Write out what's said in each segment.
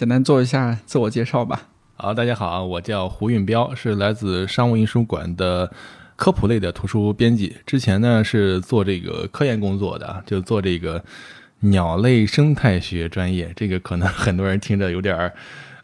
简单做一下自我介绍吧。好，大家好，我叫胡运彪，是来自商务印书馆的科普类的图书编辑。之前呢是做这个科研工作的，就做这个鸟类生态学专业。这个可能很多人听着有点儿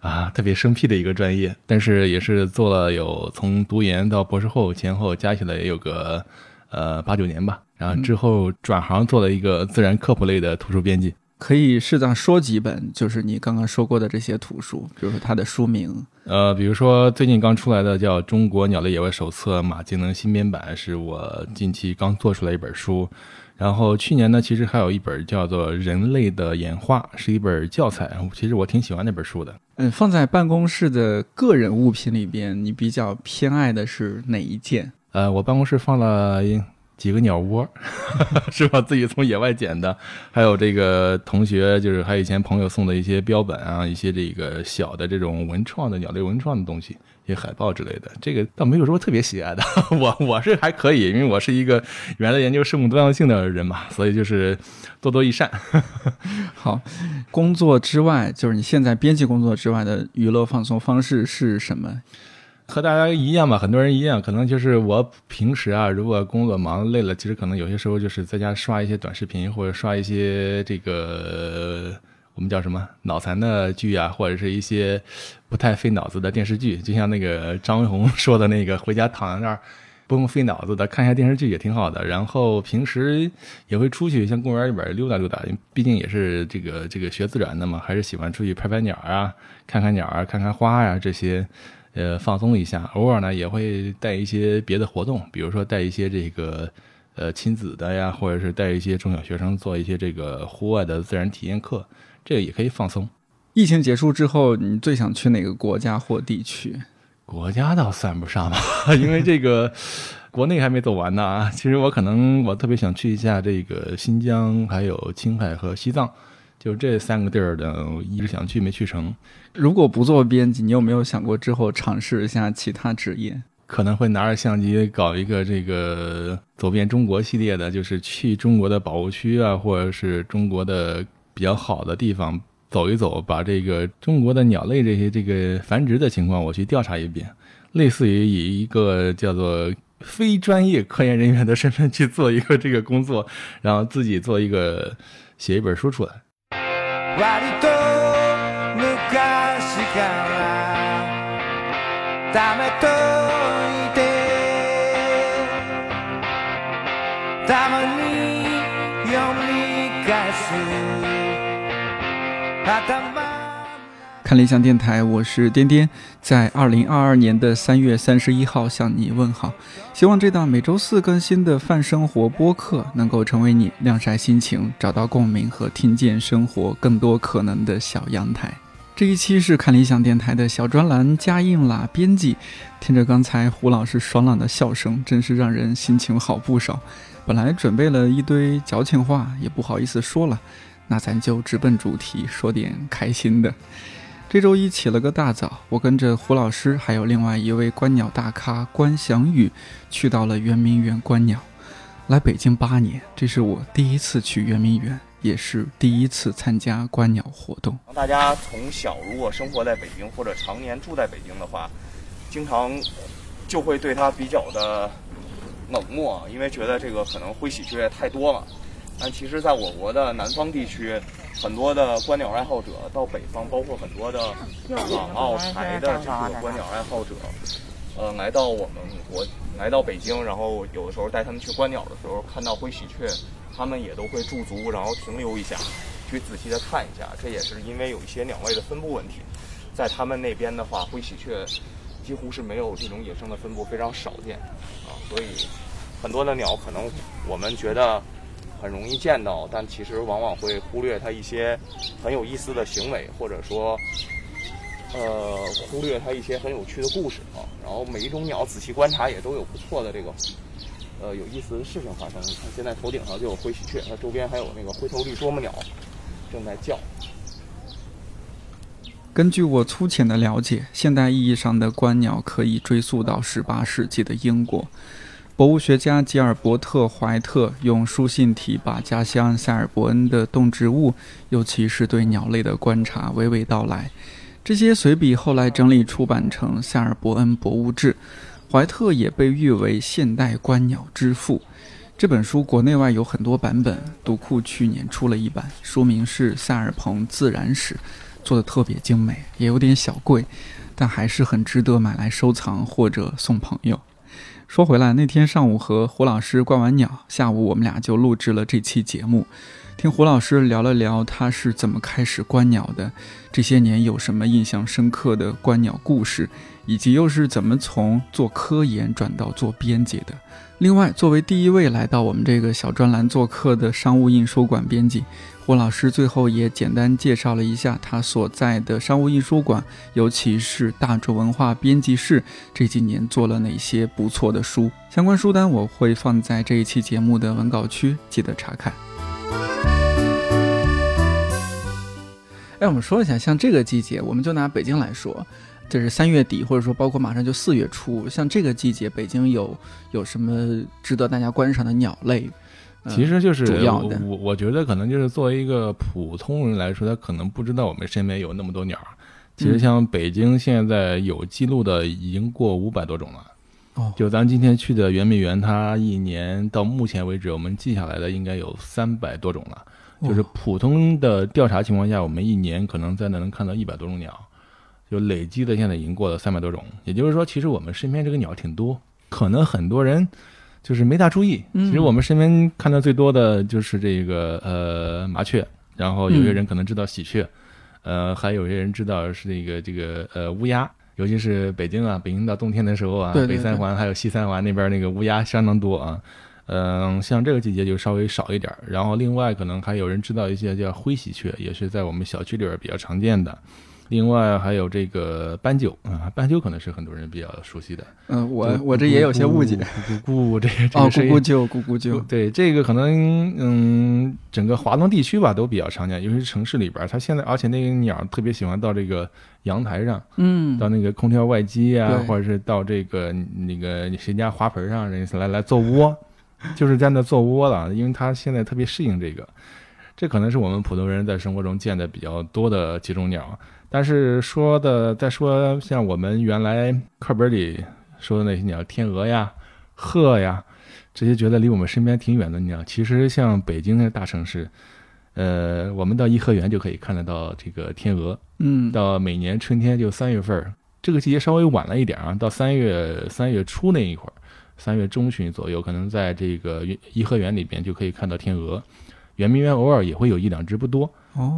啊特别生僻的一个专业，但是也是做了有从读研到博士后前后加起来也有个呃八九年吧。然后之后转行做了一个自然科普类的图书编辑。可以适当说几本，就是你刚刚说过的这些图书，比如说它的书名。呃，比如说最近刚出来的叫《中国鸟类野外手册》马竞能新编版，是我近期刚做出来一本书。然后去年呢，其实还有一本叫做《人类的演化》，是一本教材。其实我挺喜欢那本书的。嗯，放在办公室的个人物品里边，你比较偏爱的是哪一件？呃，我办公室放了。几个鸟窝，是吧自己从野外捡的，还有这个同学，就是还有以前朋友送的一些标本啊，一些这个小的这种文创的鸟类文创的东西，一些海报之类的。这个倒没有说特别喜爱的，我我是还可以，因为我是一个原来研究生物多样性的人嘛，所以就是多多益善。好，工作之外，就是你现在编辑工作之外的娱乐放松方式是什么？和大家一样吧，很多人一样，可能就是我平时啊，如果工作忙累了，其实可能有些时候就是在家刷一些短视频，或者刷一些这个我们叫什么脑残的剧啊，或者是一些不太费脑子的电视剧。就像那个张文宏说的那个，回家躺在那儿不用费脑子的看一下电视剧也挺好的。然后平时也会出去，像公园里边溜达溜达，毕竟也是这个这个学自然的嘛，还是喜欢出去拍拍鸟啊，看看鸟啊，看看花呀这些。呃，放松一下，偶尔呢也会带一些别的活动，比如说带一些这个呃亲子的呀，或者是带一些中小学生做一些这个户外的自然体验课，这个也可以放松。疫情结束之后，你最想去哪个国家或地区？国家倒算不上吧，因为这个国内还没走完呢啊。其实我可能我特别想去一下这个新疆，还有青海和西藏。就这三个地儿的，一直想去没去成。如果不做编辑，你有没有想过之后尝试一下其他职业？可能会拿着相机搞一个这个走遍中国系列的，就是去中国的保护区啊，或者是中国的比较好的地方走一走，把这个中国的鸟类这些这个繁殖的情况我去调查一遍，类似于以一个叫做非专业科研人员的身份去做一个这个工作，然后自己做一个写一本书出来。割と昔からためといてたまに読み返す頭看理想电台，我是颠颠，在二零二二年的三月三十一号向你问好。希望这档每周四更新的泛生活播客能够成为你晾晒心情、找到共鸣和听见生活更多可能的小阳台。这一期是看理想电台的小专栏加印啦，编辑听着刚才胡老师爽朗的笑声，真是让人心情好不少。本来准备了一堆矫情话，也不好意思说了，那咱就直奔主题，说点开心的。这周一起了个大早，我跟着胡老师还有另外一位观鸟大咖关祥宇，去到了圆明园观鸟。来北京八年，这是我第一次去圆明园，也是第一次参加观鸟活动。大家从小如果生活在北京或者常年住在北京的话，经常就会对它比较的冷漠，因为觉得这个可能灰喜鹊太多了。但其实，在我国的南方地区，很多的观鸟爱好者到北方，包括很多的港澳台的这个观鸟爱好者，呃，来到我们国，来到北京，然后有的时候带他们去观鸟的时候，看到灰喜鹊，他们也都会驻足，然后停留一下，去仔细的看一下。这也是因为有一些鸟类的分布问题，在他们那边的话，灰喜鹊几乎是没有这种野生的分布，非常少见啊，所以很多的鸟可能我们觉得。很容易见到，但其实往往会忽略它一些很有意思的行为，或者说，呃，忽略它一些很有趣的故事啊。然后每一种鸟仔细观察也都有不错的这个，呃，有意思的事情发生。你看，现在头顶上就有灰喜鹊，它周边还有那个灰头绿啄木鸟正在叫。根据我粗浅的了解，现代意义上的观鸟可以追溯到十八世纪的英国。博物学家吉尔伯特·怀特用书信体把家乡塞尔伯恩的动植物，尤其是对鸟类的观察娓娓道来。这些随笔后来整理出版成《塞尔伯恩博物志》。怀特也被誉为现代观鸟之父。这本书国内外有很多版本，读库去年出了一版，书名是《塞尔蓬自然史》，做的特别精美，也有点小贵，但还是很值得买来收藏或者送朋友。说回来，那天上午和胡老师观完鸟，下午我们俩就录制了这期节目，听胡老师聊了聊他是怎么开始观鸟的，这些年有什么印象深刻的观鸟故事，以及又是怎么从做科研转到做编辑的。另外，作为第一位来到我们这个小专栏做客的商务印书馆编辑。胡老师最后也简单介绍了一下他所在的商务印书馆，尤其是大众文化编辑室这几年做了哪些不错的书。相关书单我会放在这一期节目的文稿区，记得查看。哎，我们说一下，像这个季节，我们就拿北京来说，就是三月底，或者说包括马上就四月初，像这个季节，北京有有什么值得大家观赏的鸟类？其实就是主要的，我我觉得可能就是作为一个普通人来说，他可能不知道我们身边有那么多鸟。其实像北京现在有记录的已经过五百多种了。哦，就咱今天去的圆明园，它一年到目前为止，我们记下来的应该有三百多种了。就是普通的调查情况下，我们一年可能在那能看到一百多种鸟，就累积的现在已经过了三百多种。也就是说，其实我们身边这个鸟挺多，可能很多人。就是没大注意，其实我们身边看到最多的就是这个呃麻雀，然后有些人可能知道喜鹊，呃，还有些人知道是这个这个呃乌鸦，尤其是北京啊，北京到冬天的时候啊，北三环还有西三环那边那个乌鸦相当多啊，嗯，像这个季节就稍微少一点，然后另外可能还有人知道一些叫灰喜鹊，也是在我们小区里边比较常见的。另外还有这个斑鸠啊，斑鸠可能是很多人比较熟悉的。嗯，我我这也有些误解。咕咕咕，这个哦，咕咕鸠，咕咕鸠。对，这个可能嗯，整个华东地区吧都比较常见，尤其是城市里边，它现在而且那个鸟特别喜欢到这个阳台上，嗯，到那个空调外机啊，或者是到这个那个谁家花盆上，人家来来做窝，就是在那做窝了，因为它现在特别适应这个。这可能是我们普通人在生活中见的比较多的几种鸟。但是说的再说，像我们原来课本里说的那些鸟，天鹅呀、鹤呀，这些觉得离我们身边挺远的鸟，其实像北京那大城市，呃，我们到颐和园就可以看得到这个天鹅。嗯，到每年春天就三月份，这个季节稍微晚了一点啊，到三月三月初那一会儿，三月中旬左右，可能在这个颐和园里边就可以看到天鹅。圆明园偶尔也会有一两只，不多。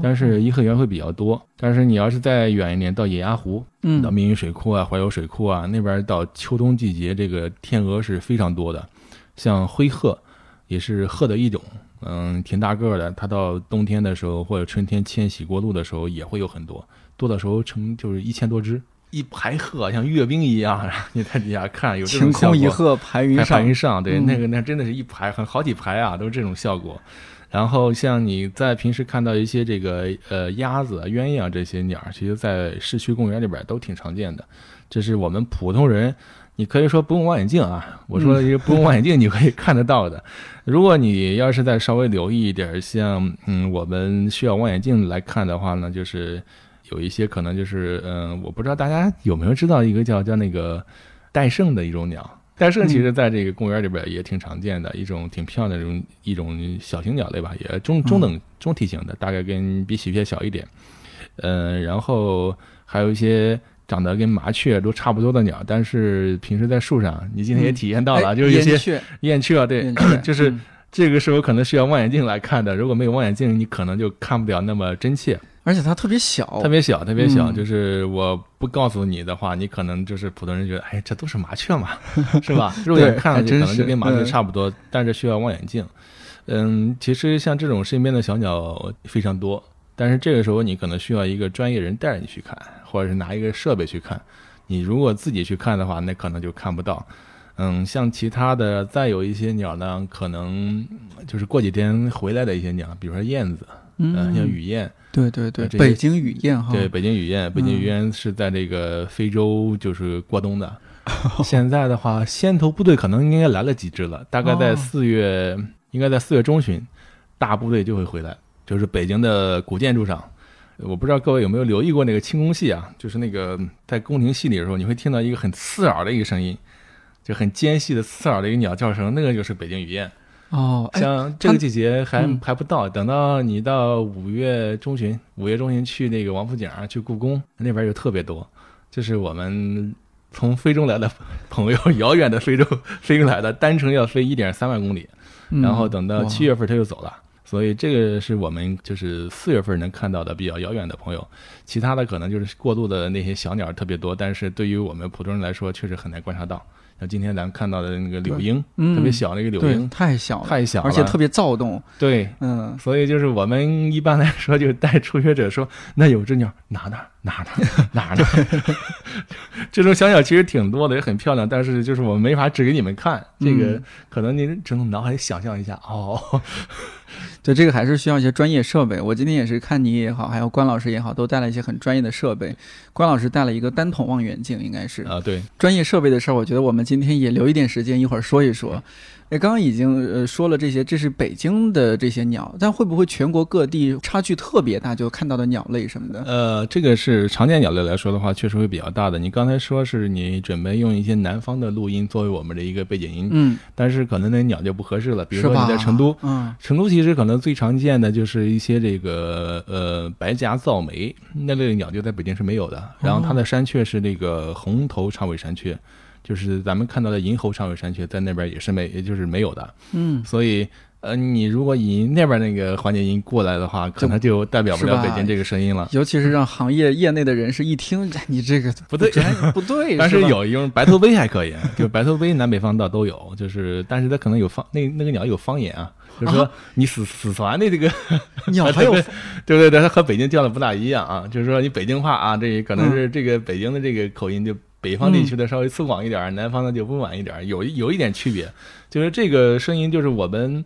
但是颐和园会比较多。但是你要是再远一点，到野鸭湖，嗯，到密云水库啊、怀柔水库啊那边，到秋冬季节，这个天鹅是非常多的。像灰鹤，也是鹤的一种，嗯，挺大个的。它到冬天的时候或者春天迁徙过路的时候，也会有很多，多的时候成就是一千多只，一排鹤像阅兵一样，你在底下看有这种 晴空一鹤排云上，排云上，对，那个那真的是一排很好几排啊，都是这种效果。然后像你在平时看到一些这个呃鸭子、鸳鸯这些鸟，其实，在市区公园里边都挺常见的。这是我们普通人，你可以说不用望远镜啊，我说一个不用望远镜你可以看得到的。如果你要是再稍微留意一点，像嗯我们需要望远镜来看的话呢，就是有一些可能就是嗯，我不知道大家有没有知道一个叫叫那个戴胜的一种鸟。戴胜其实在这个公园里边也挺常见的，一种挺漂亮的一种一种小型鸟类吧，也中中等中体型的，大概跟比喜鹊小一点。嗯，然后还有一些长得跟麻雀都差不多的鸟，但是平时在树上，你今天也体验到了，就是一些燕雀，对，就是这个时候可能需要望远镜来看的，如果没有望远镜，你可能就看不了那么真切。而且它特别小，特别小，特别小。就是我不告诉你的话，你可能就是普通人觉得，哎，这都是麻雀嘛，是吧？肉眼看上去可能就跟麻雀差不多，但是需要望远镜。嗯，其实像这种身边的小鸟非常多，但是这个时候你可能需要一个专业人带着你去看，或者是拿一个设备去看。你如果自己去看的话，那可能就看不到。嗯，像其他的再有一些鸟呢，可能就是过几天回来的一些鸟，比如说燕子，嗯，像雨燕。对对对，北京雨燕哈，对北京雨燕，北京雨燕是在这个非洲就是过冬的，现在的话，先头部队可能应该来了几支了，大概在哦四月，应该在四月中旬，大部队就会回来，就是北京的古建筑上。我不知道各位有没有留意过那个清宫戏啊，就是那个在宫廷戏里的时候，你会听到一个很刺耳的一个声音，就很尖细的刺耳的一个鸟叫声，那个就是北京雨燕。哦，哎，像这个季节还嗯还不到，等到你到五月中旬，五月中旬去那个王府井啊，去故宫那边就特别多，就是我们从非洲来的朋友，遥远的非洲飞过来的，单程要飞一点三万公里，嗯然后等到哇七月份他就走了。所以这个是我们就是四月份能看到的比较遥远的朋友，其他的可能就是过渡的那些小鸟特别多，但是对于我们普通人来说确实很难观察到。像今天咱们看到的那个柳莺，嗯特别小那个柳，莺，太小了，太小了，而且特别躁动，对，嗯，所以就是我们一般来说就带初学者说，那有只鸟哪哪哪哪哪哪，这种小鸟其实挺多的，也很漂亮，但是就是我们没法指给你们看，这个嗯可能您只能脑海里想象一下哦。对，这个还是需要一些专业设备。我今天也是看你也好，还有关老师也好，都带了一些很专业的设备。关老师带了一个单筒望远镜，应该是啊，对，专业设备的事儿。我觉得我们今天也留一点时间，一会儿说一说。哎，刚刚已经呃说了这些，这是北京的这些鸟，但会不会全国各地差距特别大？就看到的鸟类什么的？呃，这个是常见鸟类来说的话，确实会比较大的。你刚才说是你准备用一些南方的录音作为我们的一个背景音，嗯，但是可能那鸟就不合适了。比如说？你在成都，嗯，成都其实可能最常见的就是一些这个呃白颊噪眉那类的鸟，就在北京是没有的。然后它的山雀是那个红头长尾山雀，就是咱们看到的银猴长尾山雀，在那边也是没，也就是没有的。嗯，所以呃，你如果以那边那个环境音过来的话，可能就代表不了北京这个声音了。尤其是让行业业内的人士一听，哎你这个不对。不对，但是有一种白头杯还可以，就白头杯南北方倒都有，就是但是它可能有方那那个鸟有方言啊，就是说你死死传的这个 鸟还有 对对对，它和北京叫的不大一样啊，就是说你北京话啊，这可能是这个北京的这个口音就北方地区的稍微粗犷一点儿，南方的就温婉一点儿，有有一点区别。就是这个声音，就是我们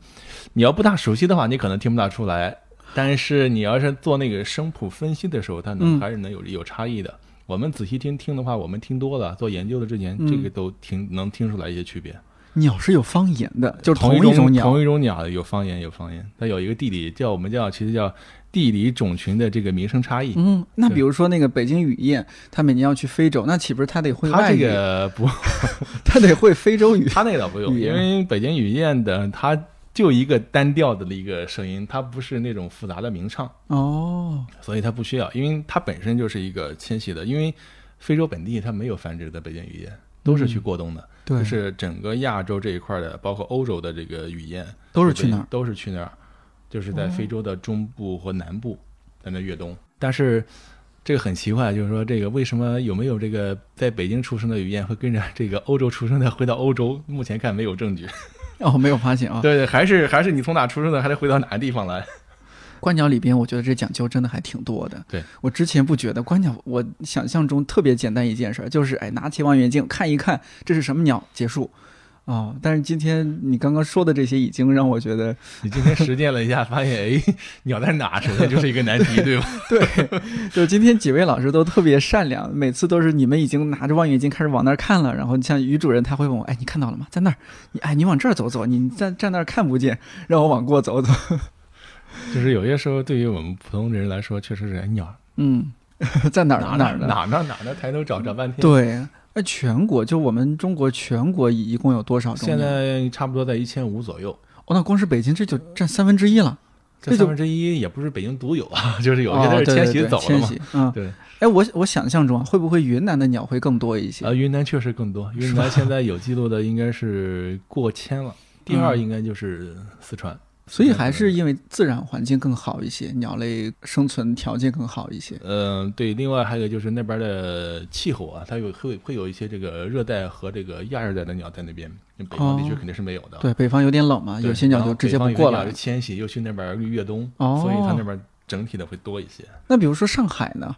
你要不大熟悉的话，你可能听不大出来，但是你要是做那个声谱分析的时候，它能嗯还是能有有差异的。我们仔细听听的话，我们听多了，做研究的之前，嗯这个都听能听出来一些区别。鸟是有方言的，就是同一种鸟同。一种鸟有方言有方言，它有一个弟弟叫我们叫其实叫地理种群的这个名声差异。嗯，那比如说那个北京雨燕，它每年要去非洲，那岂不是它得会它这？个不，它得会非洲语。它那个倒不用，因为北京雨燕的它就一个单调的一个声音，它不是那种复杂的鸣唱，哦，所以它不需要，因为它本身就是一个迁徙的，因为非洲本地它没有繁殖的北京雨燕，都是去过冬的。嗯对，就是整个亚洲这一块的，包括欧洲的这个雨燕，都是去那儿。都是去那儿，就是在哦非洲的中部和南部在那越冬。但是这个很奇怪，就是说这个为什么有没有这个在北京出生的雨燕会跟着这个欧洲出生的回到欧洲？目前看没有证据。哦，没有发现啊。对对，还是还是你从哪出生的，还得回到哪个地方来？观鸟里边，我觉得这讲究真的还挺多的。对我之前不觉得观鸟，我想象中特别简单一件事儿，就是哎，拿起望远镜看一看这是什么鸟，结束。哦，但是今天你刚刚说的这些，已经让我觉得，你今天实践了一下，发现哎，鸟在哪？首先就是一个难题，对吧？对，就今天几位老师都特别善良，每次都是你们已经拿着望远镜开始往那儿看了，然后像于主任他会问我，哎，你看到了吗？在那儿，你哎，你往这儿走走，你站站那儿看不见，让我往过走走。就是有些时候对于我们普通人来说，确实是哎鸟嗯，在哪儿哪哪儿的？哪哪哪哪，抬头找找半天。对，那全国就我们中国全国一共有多少？现在差不多在一千五左右。哦，那光是北京这就占三分之一了。这三分之一也不是北京独有啊，就是有些哦它是迁徙走了嘛。迁徙，嗯，对，哎，我我想象中啊，会不会云南的鸟会更多一些？啊，云南确实更多，云南现在有记录的应该是过千了，第二嗯应该就是四川。所以还是因为自然环境更好一些，鸟类生存条件更好一些。嗯、对，另外还有就是那边的气候啊，它有会会有一些这个热带和这个亚热带的鸟在那边，北方地区哦肯定是没有的。对，北方有点冷嘛，有些鸟就直接不过来鸟是。迁徙又去那边越冬，哦所以它那边整体的会多一些。那比如说上海呢？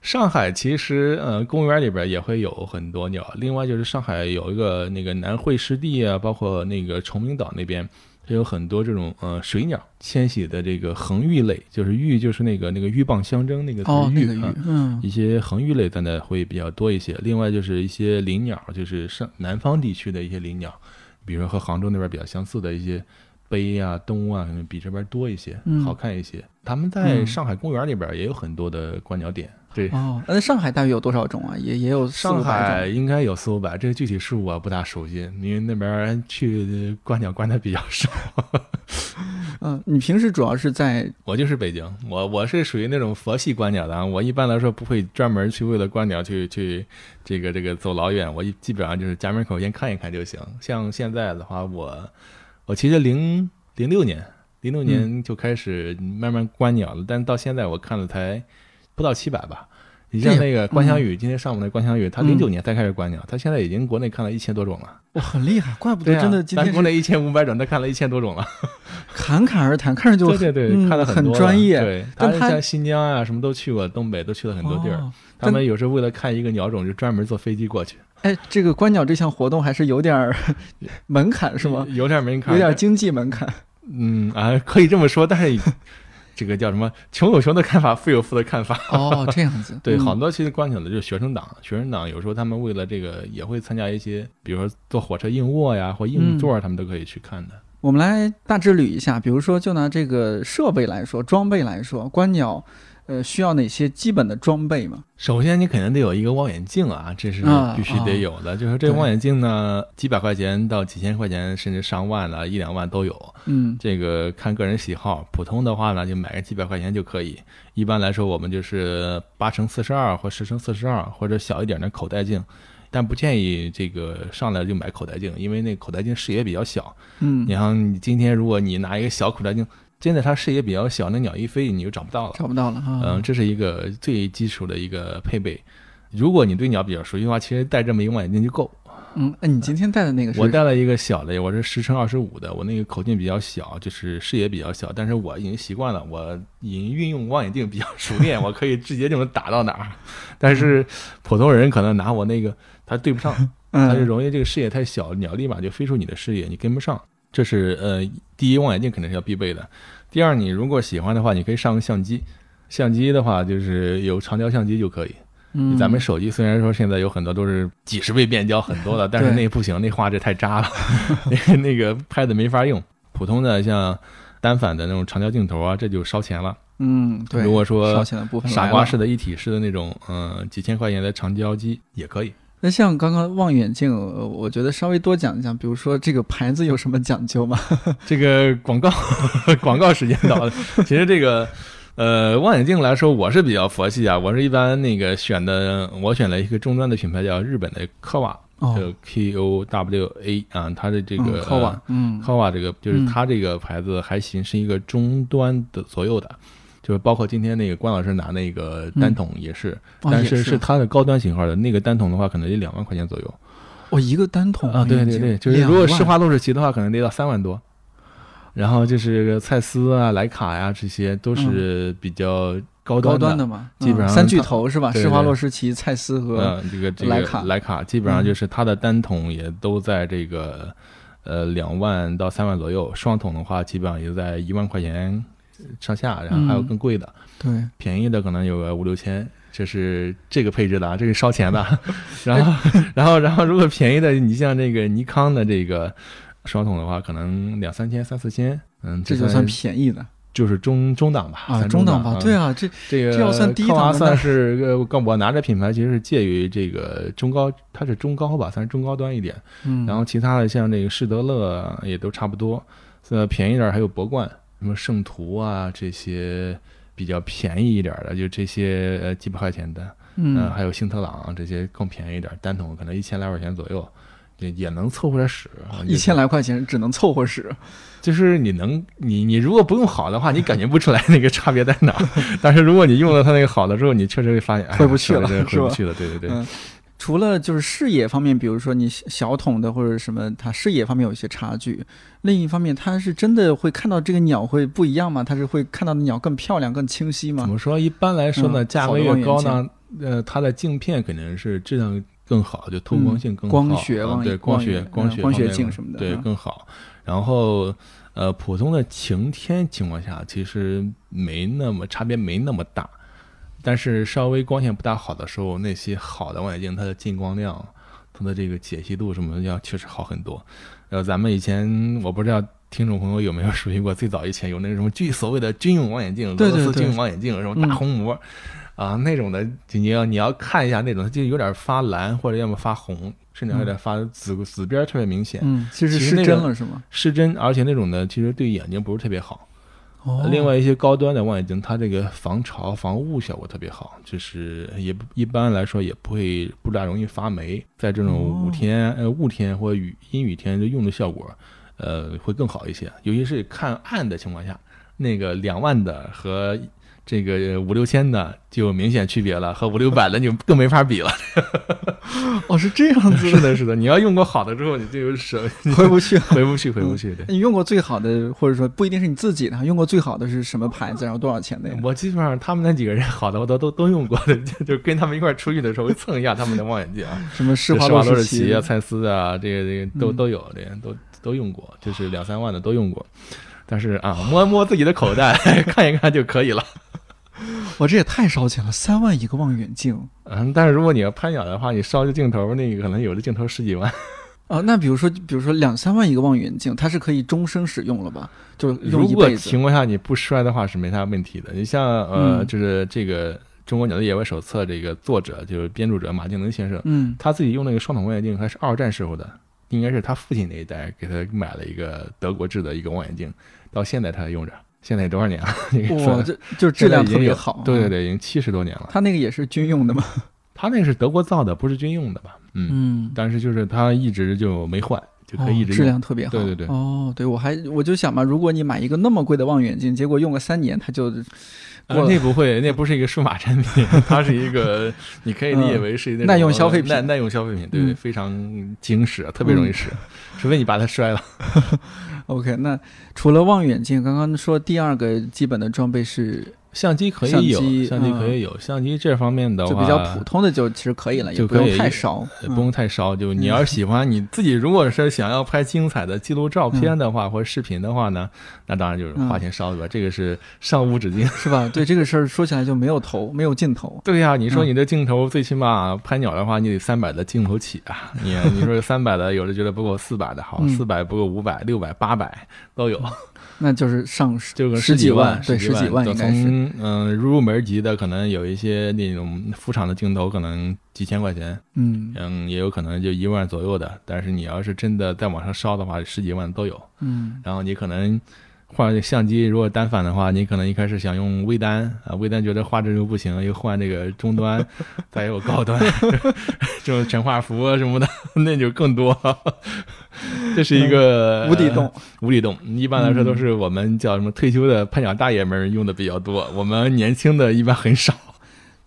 上海其实呃公园里边也会有很多鸟，另外就是上海有一个那个南汇湿地啊，包括那个崇明岛那边，这有很多这种呃水鸟迁徙的这个恒鹬类，就是鹬就是那个那个鹬蚌相争那个哦，那个鱼域啊，，嗯一些恒鹬类在那会比较多一些。另外就是一些林鸟，就是上南方地区的一些林鸟，比如说和杭州那边比较相似的一些碑啊、东啊，可能比这边多一些，嗯好看一些。他们在嗯上海公园里边也有很多的观鸟点。对，哦，那上海大约有多少种啊？也也有上。海应该有四五百，这个具体数我不大熟悉，因为那边去观鸟观的比较少。嗯，你平时主要是在我就是北京，我我是属于那种佛系观鸟的啊，我一般来说不会专门去为了观鸟去去这个这个走老远，我一基本上就是家门口先看一看就行。像现在的话，我我其实零零六年零六年就开始慢慢观鸟了，但到现在我看了才不到七百吧。你像那个关翔宇，今天上午那关翔宇，他嗯零九年才开始观鸟，他现在已经国内看了一千多种了。哇，很厉害，怪不得真的今天是咱国内一千五百种，他看了一千多种了。侃侃而谈，看着就对对看了很专业。对，他但他像新疆啊，什么都去过，东北都去了很多地儿。哦他们有时候为了看一个鸟种，就专门坐飞机过去，哎，这个观鸟这项活动还是有点儿 门槛是吗？有点门槛，有点经济门槛。嗯啊，可以这么说，但是这个叫什么？穷有穷的看法，富有富的看法。哦，这样子。对，嗯好多其实观鸟的就是学生党，学生党有时候他们为了这个也会参加一些，比如说坐火车硬卧呀或硬座，他们都可以去看的。我们来大致捋一下，比如说，就拿这个设备来说，装备来说，观鸟，呃，需要哪些基本的装备吗？首先，你肯定得有一个望远镜啊，这是啊必须得有的。就是这个望远镜呢，几百块钱到几千块钱，甚至上万的，一两万都有。嗯这个看个人喜好，普通的话呢，就买个几百块钱就可以。一般来说，我们就是八乘四十二或十乘四十二，或者小一点的口袋镜。但不建议这个上来就买口袋镜，因为那口袋镜视野比较小。嗯你，像你今天如果你拿一个小口袋镜，真的它视野比较小，那鸟一飞你就找不到了。找不到了哈。嗯，这是一个最基础的一个配备。如果你对鸟比较熟悉的话，其实戴这么一个望远镜就够。嗯，哎，你今天戴的那个是我戴了一个小的，我是十乘二十五的，我那个口径比较小，就是视野比较小，但是我已经习惯了，我已经运用望远镜比较熟练，我可以直接就能打到哪儿。但是普通人可能拿我那个，他对不上，他就嗯容易这个视野太小，鸟立马就飞出你的视野，你跟不上。这是呃，第一望远镜肯定是要必备的。第二，你如果喜欢的话，你可以上个相机。相机的话，就是有长焦相机就可以。嗯，咱们手机虽然说现在有很多都是几十倍变焦很多的，但是那不行，那画质太渣了，那 个那个拍的没法用。普通的像单反的那种长焦镜头啊，这就烧钱了。嗯，对。如果说傻瓜式的一体式的那种，嗯、几千块钱的长焦机也可以。那像刚刚望远镜，呃我觉得稍微多讲一讲，比如说这个牌子有什么讲究吗？这个广告 广告时间到了。其实这个呃望远镜来说，我是比较佛系啊，我是一般那个选的，我选了一个终端的品牌叫日本的科瓦，哦就 K O W A 啊，它的这个科瓦，嗯，科瓦这个就是嗯它这个牌子还行，是一个中端的左右的。就是包括今天那个关老师拿那个单筒也是，但是是是它的高端型号的那个单筒的话，可能得两万块钱左右哦一个单筒啊。对对对，就是如果施华洛世奇的话，可能得到三万多。然后就是蔡司啊、徕卡呀、这些都是比较高高端端的嘛，基本上嗯三巨头是吧？施华洛世奇、蔡司和嗯，这个这个徕卡徕卡基本上就是它的单筒也都在这个呃两万到三万左右，双筒的话基本上也在一万块钱上下，然后还有嗯更贵的，对，便宜的可能有个五六千。这是这个配置的啊，这是烧钱的。然后，然后，然后，如果便宜的，你像这个尼康的这个双筒的话，可能两三千、三四千，嗯，这就算便宜的就是中中档吧，中档吧？嗯对啊，这这个这要算低科娃算是呃，跟我拿着品牌其实是介于这个中高，它是中高吧，算是中高端一点。嗯，然后其他的像这个施德勒啊也都差不多，呃，便宜点儿还有博冠，什么圣徒啊这些比较便宜一点儿的，就这些呃几百块钱的，嗯呃，还有星特朗这些更便宜一点儿，单筒可能一千来块钱左右。也也能凑合着使，一千来块钱只能凑合使，就是你能，你你如果不用好的话，你感觉不出来那个差别在哪儿。但是如果你用了它那个好的之后，你确实会发现，哎、回不去了回不去了。对对对，嗯除了就是视野方面，比如说你小小筒的或者什么，它视野方面有一些差距。另一方面，它是真的会看到这个鸟会不一样吗？它是会看到的鸟更漂亮、更清晰吗？怎么说？一般来说呢，嗯价格越高呢，呃，它的镜片肯定是质量更好，就透光性更好，嗯光学望啊对光学光学光学镜什么的对嗯更好。然后呃，普通的晴天情况下，其实没那么差别没那么大，但是稍微光线不大好的时候，那些好的望远镜它的进光量、它的这个解析度什么的要确实好很多。呃，咱们以前我不知道听众朋友有没有熟悉过，最早以前有那个什么军所谓的军用望远镜，俄罗斯军用望远镜，什么大红膜。啊，那种的，你要你要看一下那种，它就有点发蓝，或者要么发红，甚至还有点发紫紫边儿特别明显，嗯，其实失真了是吗？失真，而且那种的其实对眼睛不是特别好。哦，另外一些高端的望远镜，它这个防潮防雾效果特别好，就是也不一般来说也不会不大容易发霉，在这种哦雾天、呃雾天或雨阴雨天就用的效果，呃会更好一些。尤其是看暗的情况下，那个两万的和这个五六千的就有明显区别了，和五六百的就更没法比了。哦，是这样子是的，是的，你要用过好的之后，你就有舍 回不去。回不去，回不去的。你用过最好的，或者说不一定是你自己的，用过最好的是什么牌子，然后多少钱的呀？我基本上他们那几个人好的我都都都用过的，就就跟他们一块出去的时候会蹭一下他们的望远镜啊，什么施施华华洛世奇啊、蔡司啊，这个这个都嗯都有，这个都都用过，就是两三万的都用过。但是啊，摸一摸自己的口袋，看一看就可以了。我这也太烧钱了，三万一个望远镜嗯，但是如果你要拍鸟的话，你烧个镜头，那个可能有的镜头十几万。啊！那比如说，比如说两三万一个望远镜，它是可以终生使用了吧？就是如果情。况下你不摔的话是没啥问题的。你像呃，嗯就是这个《中国鸟的野外手册》这个作者就是编著者马敬能先生，嗯，他自己用那个双筒望远镜还是二战时候的，应该是他父亲那一代给他买了一个德国制的一个望远镜，到现在他还用着。现在多少年了？那个哇，这就是质量特别好。对对，对，已经七十多年了。它那个也是军用的吗？它那个是德国造的，不是军用的吧？嗯，嗯，但是就是它一直就没换，就可以一直哦、质。量特别好。对对对哦，对，我还我就想嘛，如果你买一个那么贵的望远镜，结果用个三年，它就那不会，那不是一个数码产品，它是一个，你可以理解为是那种耐用消费品耐耐用消费品，对对，嗯非常精实，特别容易使，除非你把它摔了。OK。那除了望远镜，刚刚说第二个基本的装备是相机可以有，相机可嗯以有，相机这方面的话就比较普通的，就其实可以了，也不用太烧。呃不用太烧。就你要是喜欢你自己，如果是想要拍精彩的记录照片的话，或者视频的话呢，那当然就是花钱烧对吧？这个是上无止境。是吧？对这个事儿说起来就没有头，没有尽头。对呀、你说嗯你的镜头最起码拍鸟的话，你得三百的镜头起啊。你你说三百的，有的觉得不够四百的好，嗯四百不够五百、六百、八百都有，那就是上十就个十几万，对，十十几万都应该是。从嗯入门级的，可能有一些那种副厂的镜头，可能几千块钱，嗯嗯，也有可能就一万左右的。但是你要是真的在网上烧的话，十几万都有。嗯然后你可能换相机，如果单反的话，你可能一开始想用微单啊，微单觉得画质又不行，又换这个中端，再有高端，这 种全画幅啊什么的，那就更多。这是一个无底洞，无底洞。一般来说都是我们叫什么退休的拍鸟大爷们用的比较多，我们年轻的一般很少。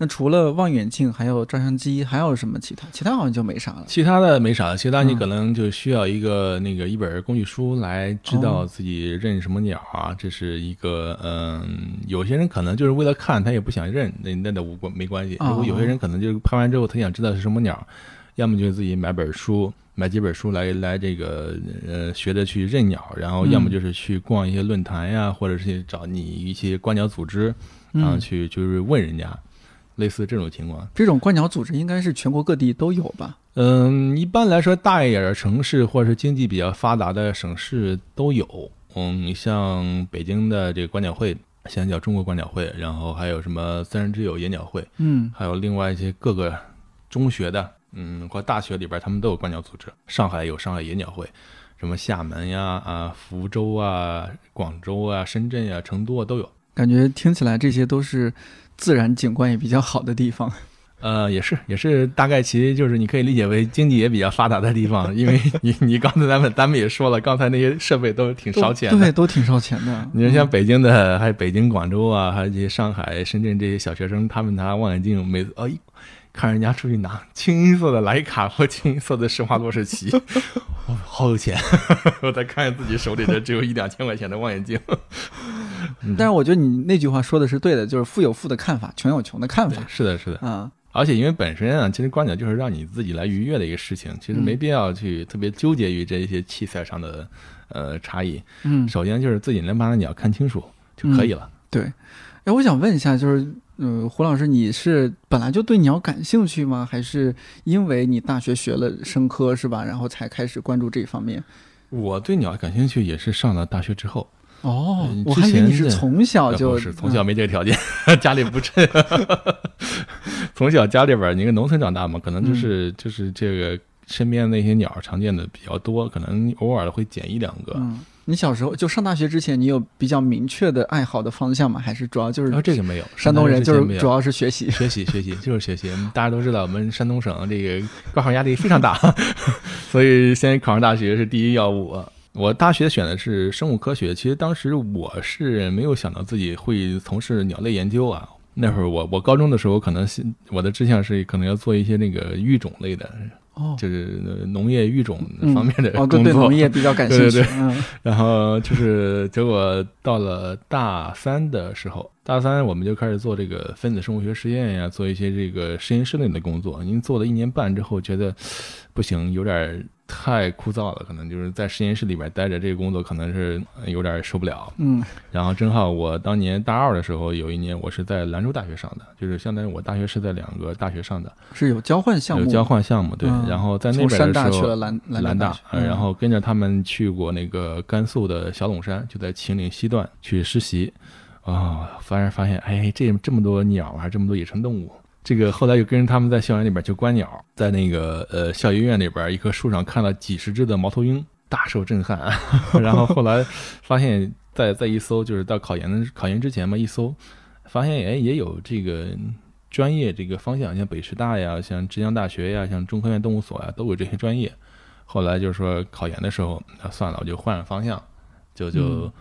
那除了望远镜，还有照相机，还有什么其他？其他好像就没啥了。其他的没啥，其他你嗯可能就需要一个那个一本工具书来知道哦自己认什么鸟啊，这是一个嗯，有些人可能就是为了看，他也不想认，那那倒无关没关系。哦如果有些人可能就是拍完之后，他想知道是什么鸟，要么就自己买本书，买几本书来来这个呃学着去认鸟，然后要么嗯就是去逛一些论坛呀，或者是去找你一些观鸟组织，然后嗯，去就是问人家，类似这种情况。这种观鸟组织应该是全国各地都有吧？嗯，一般来说，大一点的城市或者是经济比较发达的省市都有。嗯，你像北京的这个观鸟会，现在叫中国观鸟会，然后还有什么三人之友野鸟会，嗯还有另外一些各个中学的，嗯，或大学里边，他们都有观鸟组织。上海有上海野鸟会，什么厦门呀、啊福州啊、广州啊、深圳呀、成都啊都有。感觉听起来这些都是自然景观也比较好的地方。呃，也是，也是，大概其实就是你可以理解为经济也比较发达的地方，因为你你刚才咱们咱们也说了，刚才那些设备都挺烧钱对，都挺烧钱的。你说像北京的，还有北京、广州啊，还有这些上海、深圳这些小学生，他们拿望远镜，每次哎，看人家出去拿清一色的徕卡或清一色的施华洛世奇，哦，好有钱！我再看看自己手里的只有一两千块钱的望远镜，但是我觉得你那句话说的是对的，就是富有富的看法，穷有穷的看法，是的，是的，啊。而且因为本身啊，其实观鸟就是让你自己来愉悦的一个事情，其实没必要去特别纠结于这些器材上的呃差异。嗯，首先就是自己能把那鸟看清楚就可以了。对。哎，我想问一下，就是，呃，胡老师，你是本来就对鸟感兴趣吗？还是因为你大学学了生科是吧，然后才开始关注这一方面？我对鸟感兴趣也是上了大学之后。哦嗯，我还以为你是从小就是从小没这个条件，家里不衬。从小家里边儿，你一个农村长大嘛，可能嗯就是、就是这个身边那些鸟儿常见的比较多，可能偶尔会捡一两个。嗯，你小时候就上大学之前，你有比较明确的爱好的方向吗？还是主要就是然后这个没有，山东人就是主要是学习？学习学习就是学习。大家都知道，我们山东省这个高考压力非常大，所以先考上大学是第一要务。我大学选的是生物科学，其实当时我是没有想到自己会从事鸟类研究啊。那会儿我我高中的时候，可能是我的志向是可能要做一些那个育种类的，哦，就是呃农业育种嗯方面的哦，工作。对对，农业比较感兴趣。对对嗯然后就是结果到了大三的时候，大三我们就开始做这个分子生物学实验呀，做一些这个实验室内的工作。您做了一年半之后，觉得不行，有点太枯燥了，可能就是在实验室里边待着，这个工作可能是有点受不了。嗯然后正好我当年大二的时候，有一年我是在兰州大学上的，就是相当于我大学是在两个大学上的，是有交换项目，有交换项目，对。嗯然后在那边山大的时候，去了兰兰大然后跟着他们去过那个甘肃的小陇山，就在秦岭西段去实习，啊、发现发现，哎，这这么多鸟啊，这么多野生动物。这个后来又跟着他们在校园里边去观鸟，在那个呃校医院里边一棵树上看了几十只的猫头鹰，大受震撼。然后后来发现再再一搜，就是到考研的考研之前嘛，一搜发现哎也有这个专业这个方向，像北师大呀，像浙江大学呀，像中科院动物所呀，都有这些专业。后来就是说考研的时候，那算了，我就换了方向，就就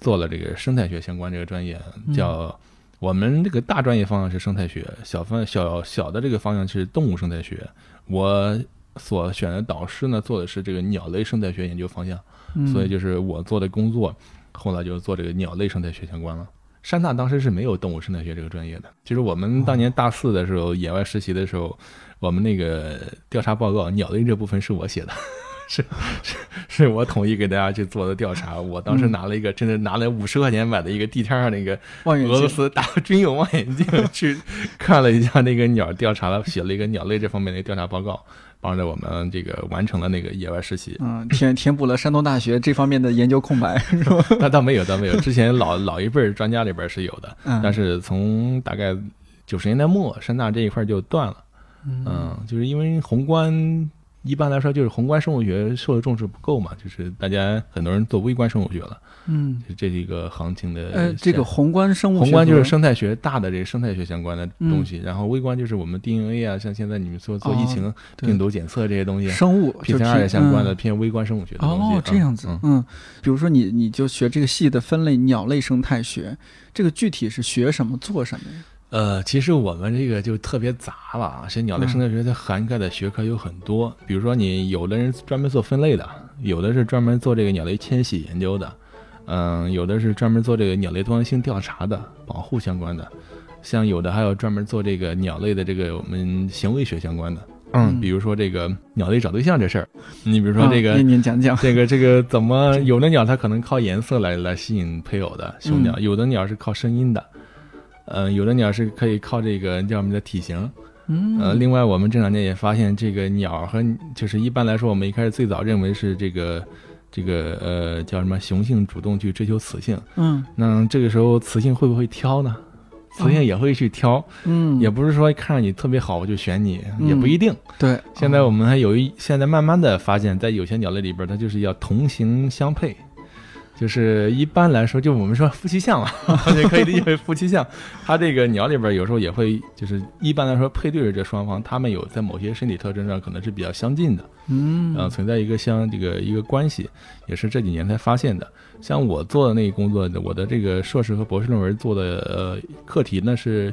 做了这个生态学相关这个专业，嗯叫我们这个大专业方向是生态学，小方小小的这个方向是动物生态学。我所选的导师呢，做的是这个鸟类生态学研究方向，嗯所以就是我做的工作，后来就做这个鸟类生态学相关了。山大当时是没有动物生态学这个专业的，就是我们当年大四的时候，野外实习的时候，我们那个调查报告鸟类这部分是我写的，是是是我统一给大家去做的调查。我当时嗯拿了一个，真的拿了五十块钱买的一个地摊上那个望远镜，俄罗斯大军用望远镜 去看了一下那个鸟，调查了，写了一个鸟类这方面的调查报告，帮着我们这个完成了那个野外实习。嗯，填填补了山东大学这方面的研究空白，是吧？那倒没有，倒没有。之前老老一辈儿专家里边是有的，嗯，但是从大概九十年代末，山大这一块就断了。嗯，就是因为宏观一般来说就是宏观生物学受的重视不够嘛，就是大家很多人做微观生物学了，嗯，就这是一个行情的呃，这个宏观生物学宏观就是生态学大的这个生态学相关的东西，然后微观就是我们 DNA 啊，像现在你们说做疫情、病毒检测这些东西生物，PCR 偏相关的嗯偏微观生物学的东西。哦，这样子，嗯嗯，比如说你你就学这个系的分类鸟类生态学，这个具体是学什么做什么呀？呃，其实我们这个就特别杂了啊，其实鸟类生态学它涵盖的学科有很多，比如说你有的人专门做分类的，有的是专门做这个鸟类迁徙研究的，嗯、有的是专门做这个鸟类多样性调查的，保护相关的，像有的还有专门做这个鸟类的这个我们行为学相关的，嗯比如说这个鸟类找对象这事儿，你比如说这个啊念念讲讲，这个这个怎么有的鸟它可能靠颜色来来吸引配偶的雄鸟，嗯有的鸟是靠声音的，嗯、有的鸟是可以靠这个叫什么的体型。嗯，呃，另外我们这两年也发现，这个鸟和就是一般来说，我们一开始最早认为是这个这个呃叫什么雄性主动去追求雌性，嗯。那这个时候雌性会不会挑呢？雌性也会去挑，嗯，也不是说看着你特别好我就选你，嗯。也不一定。对，现在我们还有一，现在慢慢的发现，在有些鸟类里边，它就是要同行相配，就是一般来说，就我们说夫妻相嘛，也可以理解为夫妻相。它这个鸟里边有时候也会，就是一般来说配对的这双方，它们有在某些身体特征上可能是比较相近的，嗯呃，存在一个相这个一个关系，也是这几年才发现的。像我做的那个工作，我的这个硕士和博士论文做的呃课题呢是。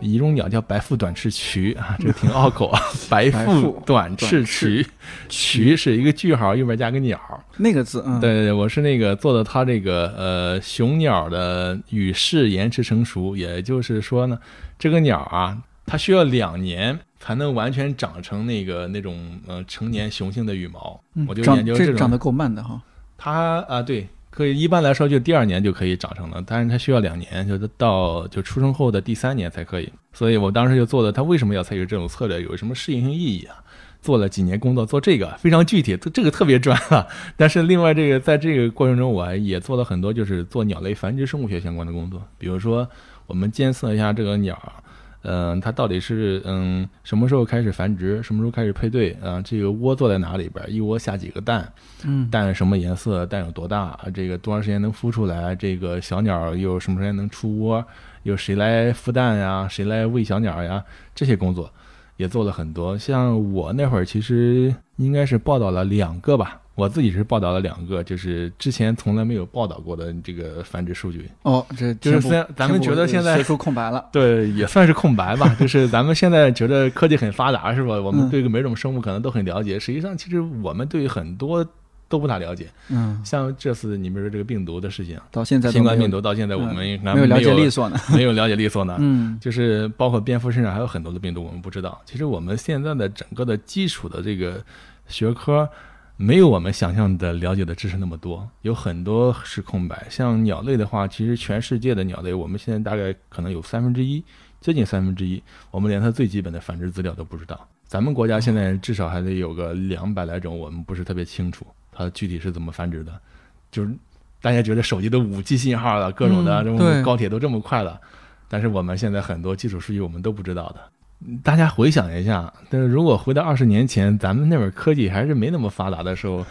一种鸟叫白腹短翅鸲啊，这个 挺拗口啊。白白腹腹短翅短翅鸲，鸲是一个句号，右边加个鸟。那个字，嗯，对对对，我是那个做的它这个呃雄鸟的羽饰延迟成熟，也就是说呢，这个鸟啊，它需要两年才能完全长成那个那种呃成年雄性的羽毛。嗯我就长研究种这长得够慢的哈。它啊，对，可以一般来说就第二年就可以长成了，但是它需要两年，就是到就出生后的第三年才可以。所以我当时就做了，它为什么要采取这种策略，有什么适应性意义啊？做了几年工作，做这个非常具体，这个特别专了。但是另外这个在这个过程中，我还也做了很多就是做鸟类繁殖生物学相关的工作，比如说我们监测一下这个鸟。嗯，它到底是嗯什么时候开始繁殖，什么时候开始配对啊？这个窝坐在哪里边？一窝下几个蛋？嗯，蛋什么颜色？蛋有多大？这个多长时间能孵出来？这个小鸟又什么时间能出窝？有谁来孵蛋呀？谁来喂小鸟呀？这些工作也做了很多。像我那会儿其实应该是报道了两个吧，我自己是报道了两个，就是之前从来没有报道过的这个繁殖数据。哦，这就是虽然咱们觉得现在学术空白了。对，也算是空白吧。就是咱们现在觉得科技很发达，是吧？我们嗯对每种生物可能都很了解，实际上其实我们对很多都不大了解。嗯，像这次你比如说这个病毒的事情，到现在新冠病毒到现在我们没有了解利利索呢。没有了解利索呢。嗯就是包括蝙蝠身上还有很多的病毒我们不知道。其实我们现在的整个的基础的这个学科，没有我们想象的了解的知识那么多，有很多是空白。像鸟类的话，其实全世界的鸟类，我们现在大概可能有三分之一，接近三分之一，我们连它最基本的繁殖资料都不知道。咱们国家现在至少还得有个两百来种，我们不是特别清楚它具体是怎么繁殖的。就是大家觉得手机都五 G 信号了，各种的，这嗯对种高铁都这么快了，但是我们现在很多基础数据我们都不知道的。大家回想一下，但是如果回到二十年前，咱们那会儿科技还是没那么发达的时候，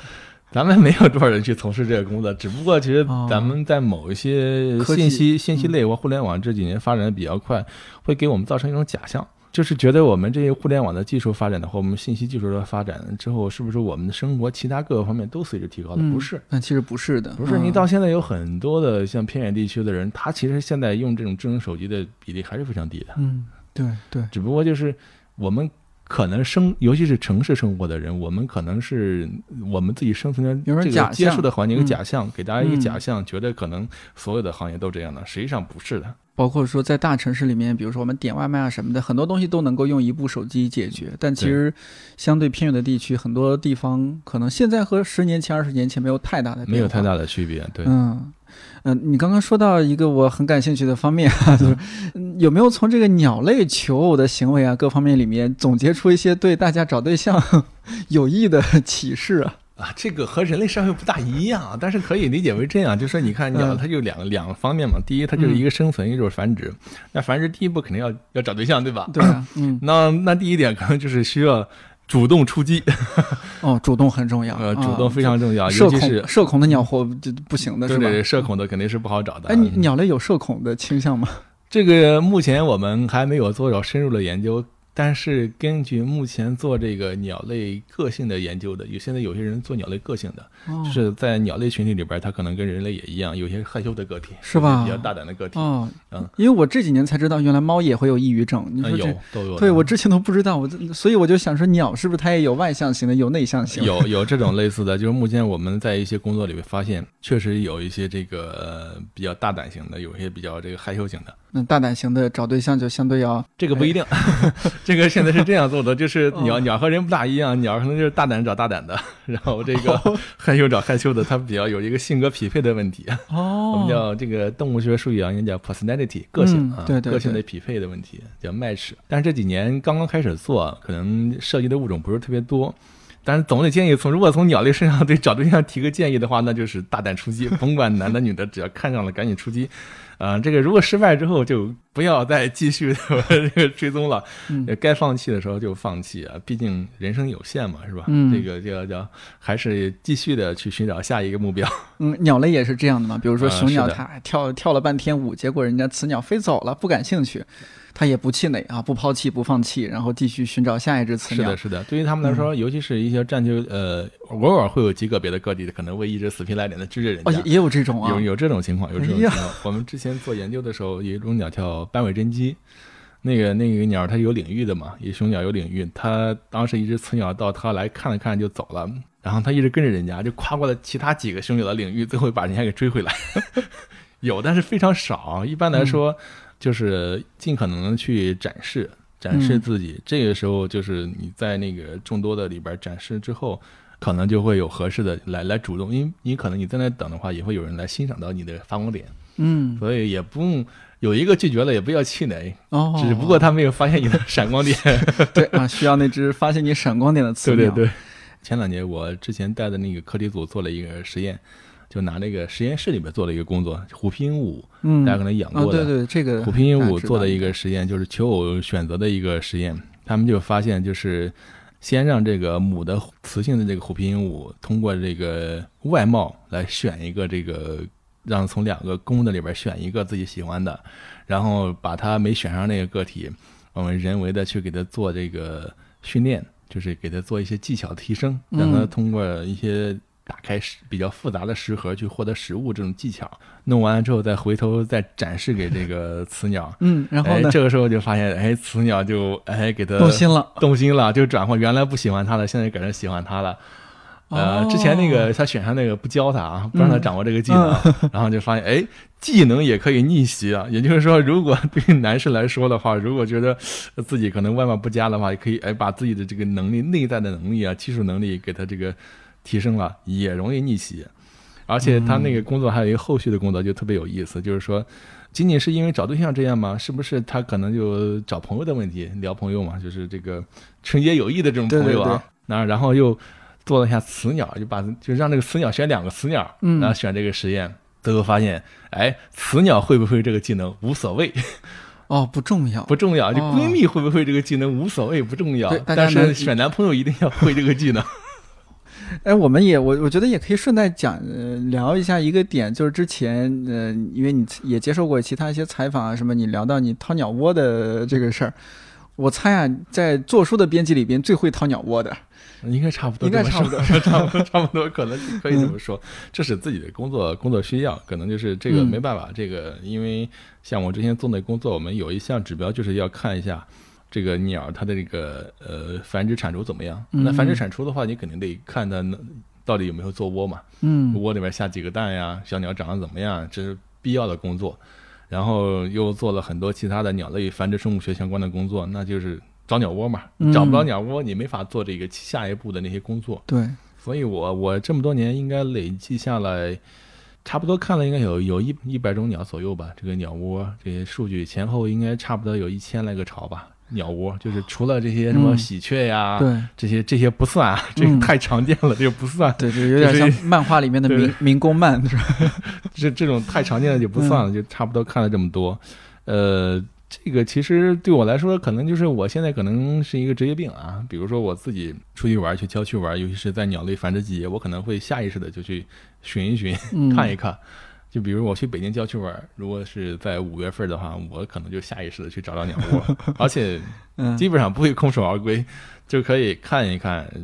咱们没有多少人去从事这个工作。只不过其实哦咱们在某一些信息信息类或互联网这几年发展的比较快，会给我们造成一种假象，就是觉得我们这些互联网的技术发展的话我们信息技术的发展之后，是不是我们的生活其他各个方面都随之提高了？嗯不是。那其实不是的，不是，嗯你到现在有很多的像偏远地区的人，他其实现在用这种智能手机的比例还是非常低的。嗯，对对，只不过就是我们可能生，尤其是城市生活的人，我们可能是我们自己生存的这个接触的环境一个假象，给大家一个嗯假象，觉得可能所有的行业都这样的，实际上不是的。包括说在大城市里面，比如说我们点外卖啊什么的，很多东西都能够用一部手机解决。但其实相对偏远的地区，很多地方可能现在和十年前、二十年前没有太大的没有太大的区别，对。嗯。嗯、你刚刚说到一个我很感兴趣的方面啊，就是嗯有没有从这个鸟类求偶的行为啊各方面里面总结出一些对大家找对象 有益的启示啊？啊，这个和人类社会不大一样，但是可以理解为这样，就是说你看鸟，嗯它就两个两个方面嘛。第一，它就是一个生存，一个就是繁殖。那繁殖第一步肯定要要找对象，对吧？对啊，嗯，那那第一点可能就是需要主动出击，哦，主动很重要，呃，啊主动非常重要，社尤其是恐社恐的鸟活就不行的是吧？对对，社恐的肯定是不好找的。哎，鸟类有社恐的倾向吗？这个目前我们还没有做到深入的研究，但是根据目前做这个鸟类个性的研究的，有现在有些人做鸟类个性的，哦就是在鸟类群体里边，它可能跟人类也一样，有些害羞的个体，是吧比较大胆的个体，哦嗯，因为我这几年才知道，原来猫也会有抑郁症。你嗯，说这有，都有。对我之前都不知道，我这所以我就想说，鸟是不是它也有外向型的，有内向型？有有这种类似的，就是目前我们在一些工作里面发现，确实有一些这个呃比较大胆型的，有一些比较这个害羞型的。那大胆型的找对象就相对要这个不一定，这个现在是这样做的，就是 鸟哦鸟和人不大一样，鸟可能就是大胆找大胆的，然后这个 害羞找害羞的，它比较有一个性格匹配的问题。哦我们叫这个动物学术语啊，应该叫 personality 个性啊，嗯对对个性的匹配的问题叫 match。但是这几年刚刚开始做，可能涉及的物种不是特别多。但是总得建议从如果从鸟类身上 对找对象提个建议的话，那就是大胆出击，甭管男的女的，只要看上了赶紧出击。啊、这个如果失败之后就不要再继续 这个追踪了，该放弃的时候就放弃啊，毕竟人生有限嘛，是吧？嗯这个叫叫还是继续的去寻找下一个目标。嗯，鸟类也是这样的嘛。比如说啊雄鸟，它跳跳了半天舞，结果人家雌鸟飞走了，不感兴趣，它也不气馁啊，不抛弃不放弃，然后继续寻找下一只雌鸟是的，。是的，对于他们来说，尤其是一些占据呃，偶尔会有极个别的个体可能会一直死皮赖脸的追着人哦，家也。也有这种啊有，有这种情况，有这种情况。我们之前做研究的时候，有一种鸟叫斑尾真鸡，那个那个鸟它有领域的嘛，一雄鸟有领域，它当时一只雌鸟到它来看了看就走了，然后它一直跟着人家，就跨过了其他几个雄鸟的领域，最后把人家给追回来。有，但是非常少。一般来说，就是尽可能的去展示。展示嗯自己。这个时候就是你在那个众多的里边展示之后，可能就会有合适的来来主动，因为你可能你在那等的话，也会有人来欣赏到你的发光点，嗯，所以也不用有一个拒绝了，也不要气馁，哦，只不过他没有发现你的闪光点。对啊，需要那只发现你闪光点的雌鸟。对对对。前两年我之前带的那个课题组做了一个实验，就拿那个实验室里边做了一个工作，虎皮鹦鹉，嗯，大家可能养啊，过的。对对，这个虎皮鹦鹉做的一个实验，就是求偶选择的一个实验。他们就发现，就是先让这个母的雌性的这个虎皮鹦鹉通过这个外貌来选一个这个，让从两个公的里边选一个自己喜欢的，然后把它没选上那个个体，我们人为的去给它做这个训练，就是给它做一些技巧提升，让它嗯通过一些打开食比较复杂的食盒去获得食物这种技巧，弄完了之后再回头再展示给这个 雌鸟。嗯，然后哎，呢，这个时候就发现，哎，雌鸟就哎给它动心了。动心了，就转换原来不喜欢它的，现在改成喜欢它了。呃，哦之前那个他选上那个不教他啊，不让他嗯掌握这个技能，然后就发现，哎，技能也可以逆袭啊。也就是说，如果对于男士来说的话，如果觉得自己可能外貌不佳的话，也可以哎把自己的这个能力、内在的能力啊、技术能力给他这个提升了，也容易逆袭。而且他那个工作还有一个后续的工作，就特别有意思，就是说。仅仅是因为找对象这样吗？是不是他可能就找朋友的问题，聊朋友嘛，就是这个纯洁友谊的这种朋友啊。对那然后又做了一下雌鸟，就把就让这个雌鸟选两个雌鸟，嗯然后选这个实验，最后发现，哎，雌鸟会不会这个技能无所谓，哦，不重要，不重要，就哦闺蜜会不会这个技能无所谓，不重要但是选男朋友一定要会这个技能。哎，我们也我我觉得也可以顺带讲呃聊一下一个点，就是之前呃，因为你也接受过其他一些采访啊什么，你聊到你掏鸟窝的这个事儿，我猜啊，在做书的编辑里边最会掏鸟窝的，应该差不多应该差不多嗯 差不多，差不多，可能可以这么说。这是自己的工作工作需要，可能就是这个嗯没办法。这个因为像我之前做那工作，我们有一项指标就是要看一下这个鸟它的这个呃繁殖产出怎么样。那繁殖嗯产出的话，你肯定得看它能到底有没有做窝嘛，嗯窝里面下几个蛋呀，小鸟长得怎么样，这是必要的工作。然后又做了很多其他的鸟类繁殖生物学相关的工作，那就是找鸟窝嘛。嗯找不着鸟窝，你没法做这个下一步的那些工作。对，所以我我这么多年应该累计下来，差不多看了应该有有一一百种鸟左右吧。这个鸟窝这些数据前后应该差不多有一千来个巢吧。鸟窝就是除了这些什么嗯喜鹊呀，对这些这些不算啊，这个嗯太常见了，这个不算。对，这有点像漫画里面的民民工漫，是吧？这这种太常见的就不算了，就差不多看了这么多。呃，这个其实对我来说，可能就是我现在可能是一个职业病啊。比如说我自己出去玩，去郊区玩，尤其是在鸟类繁殖季节，我可能会下意识的就去寻一寻，嗯看一看。就比如我去北京郊区玩，如果是在五月份的话，我可能就下意识的去找找鸟窝，而且 嗯，基本上不会空手而归，就可以看一看呃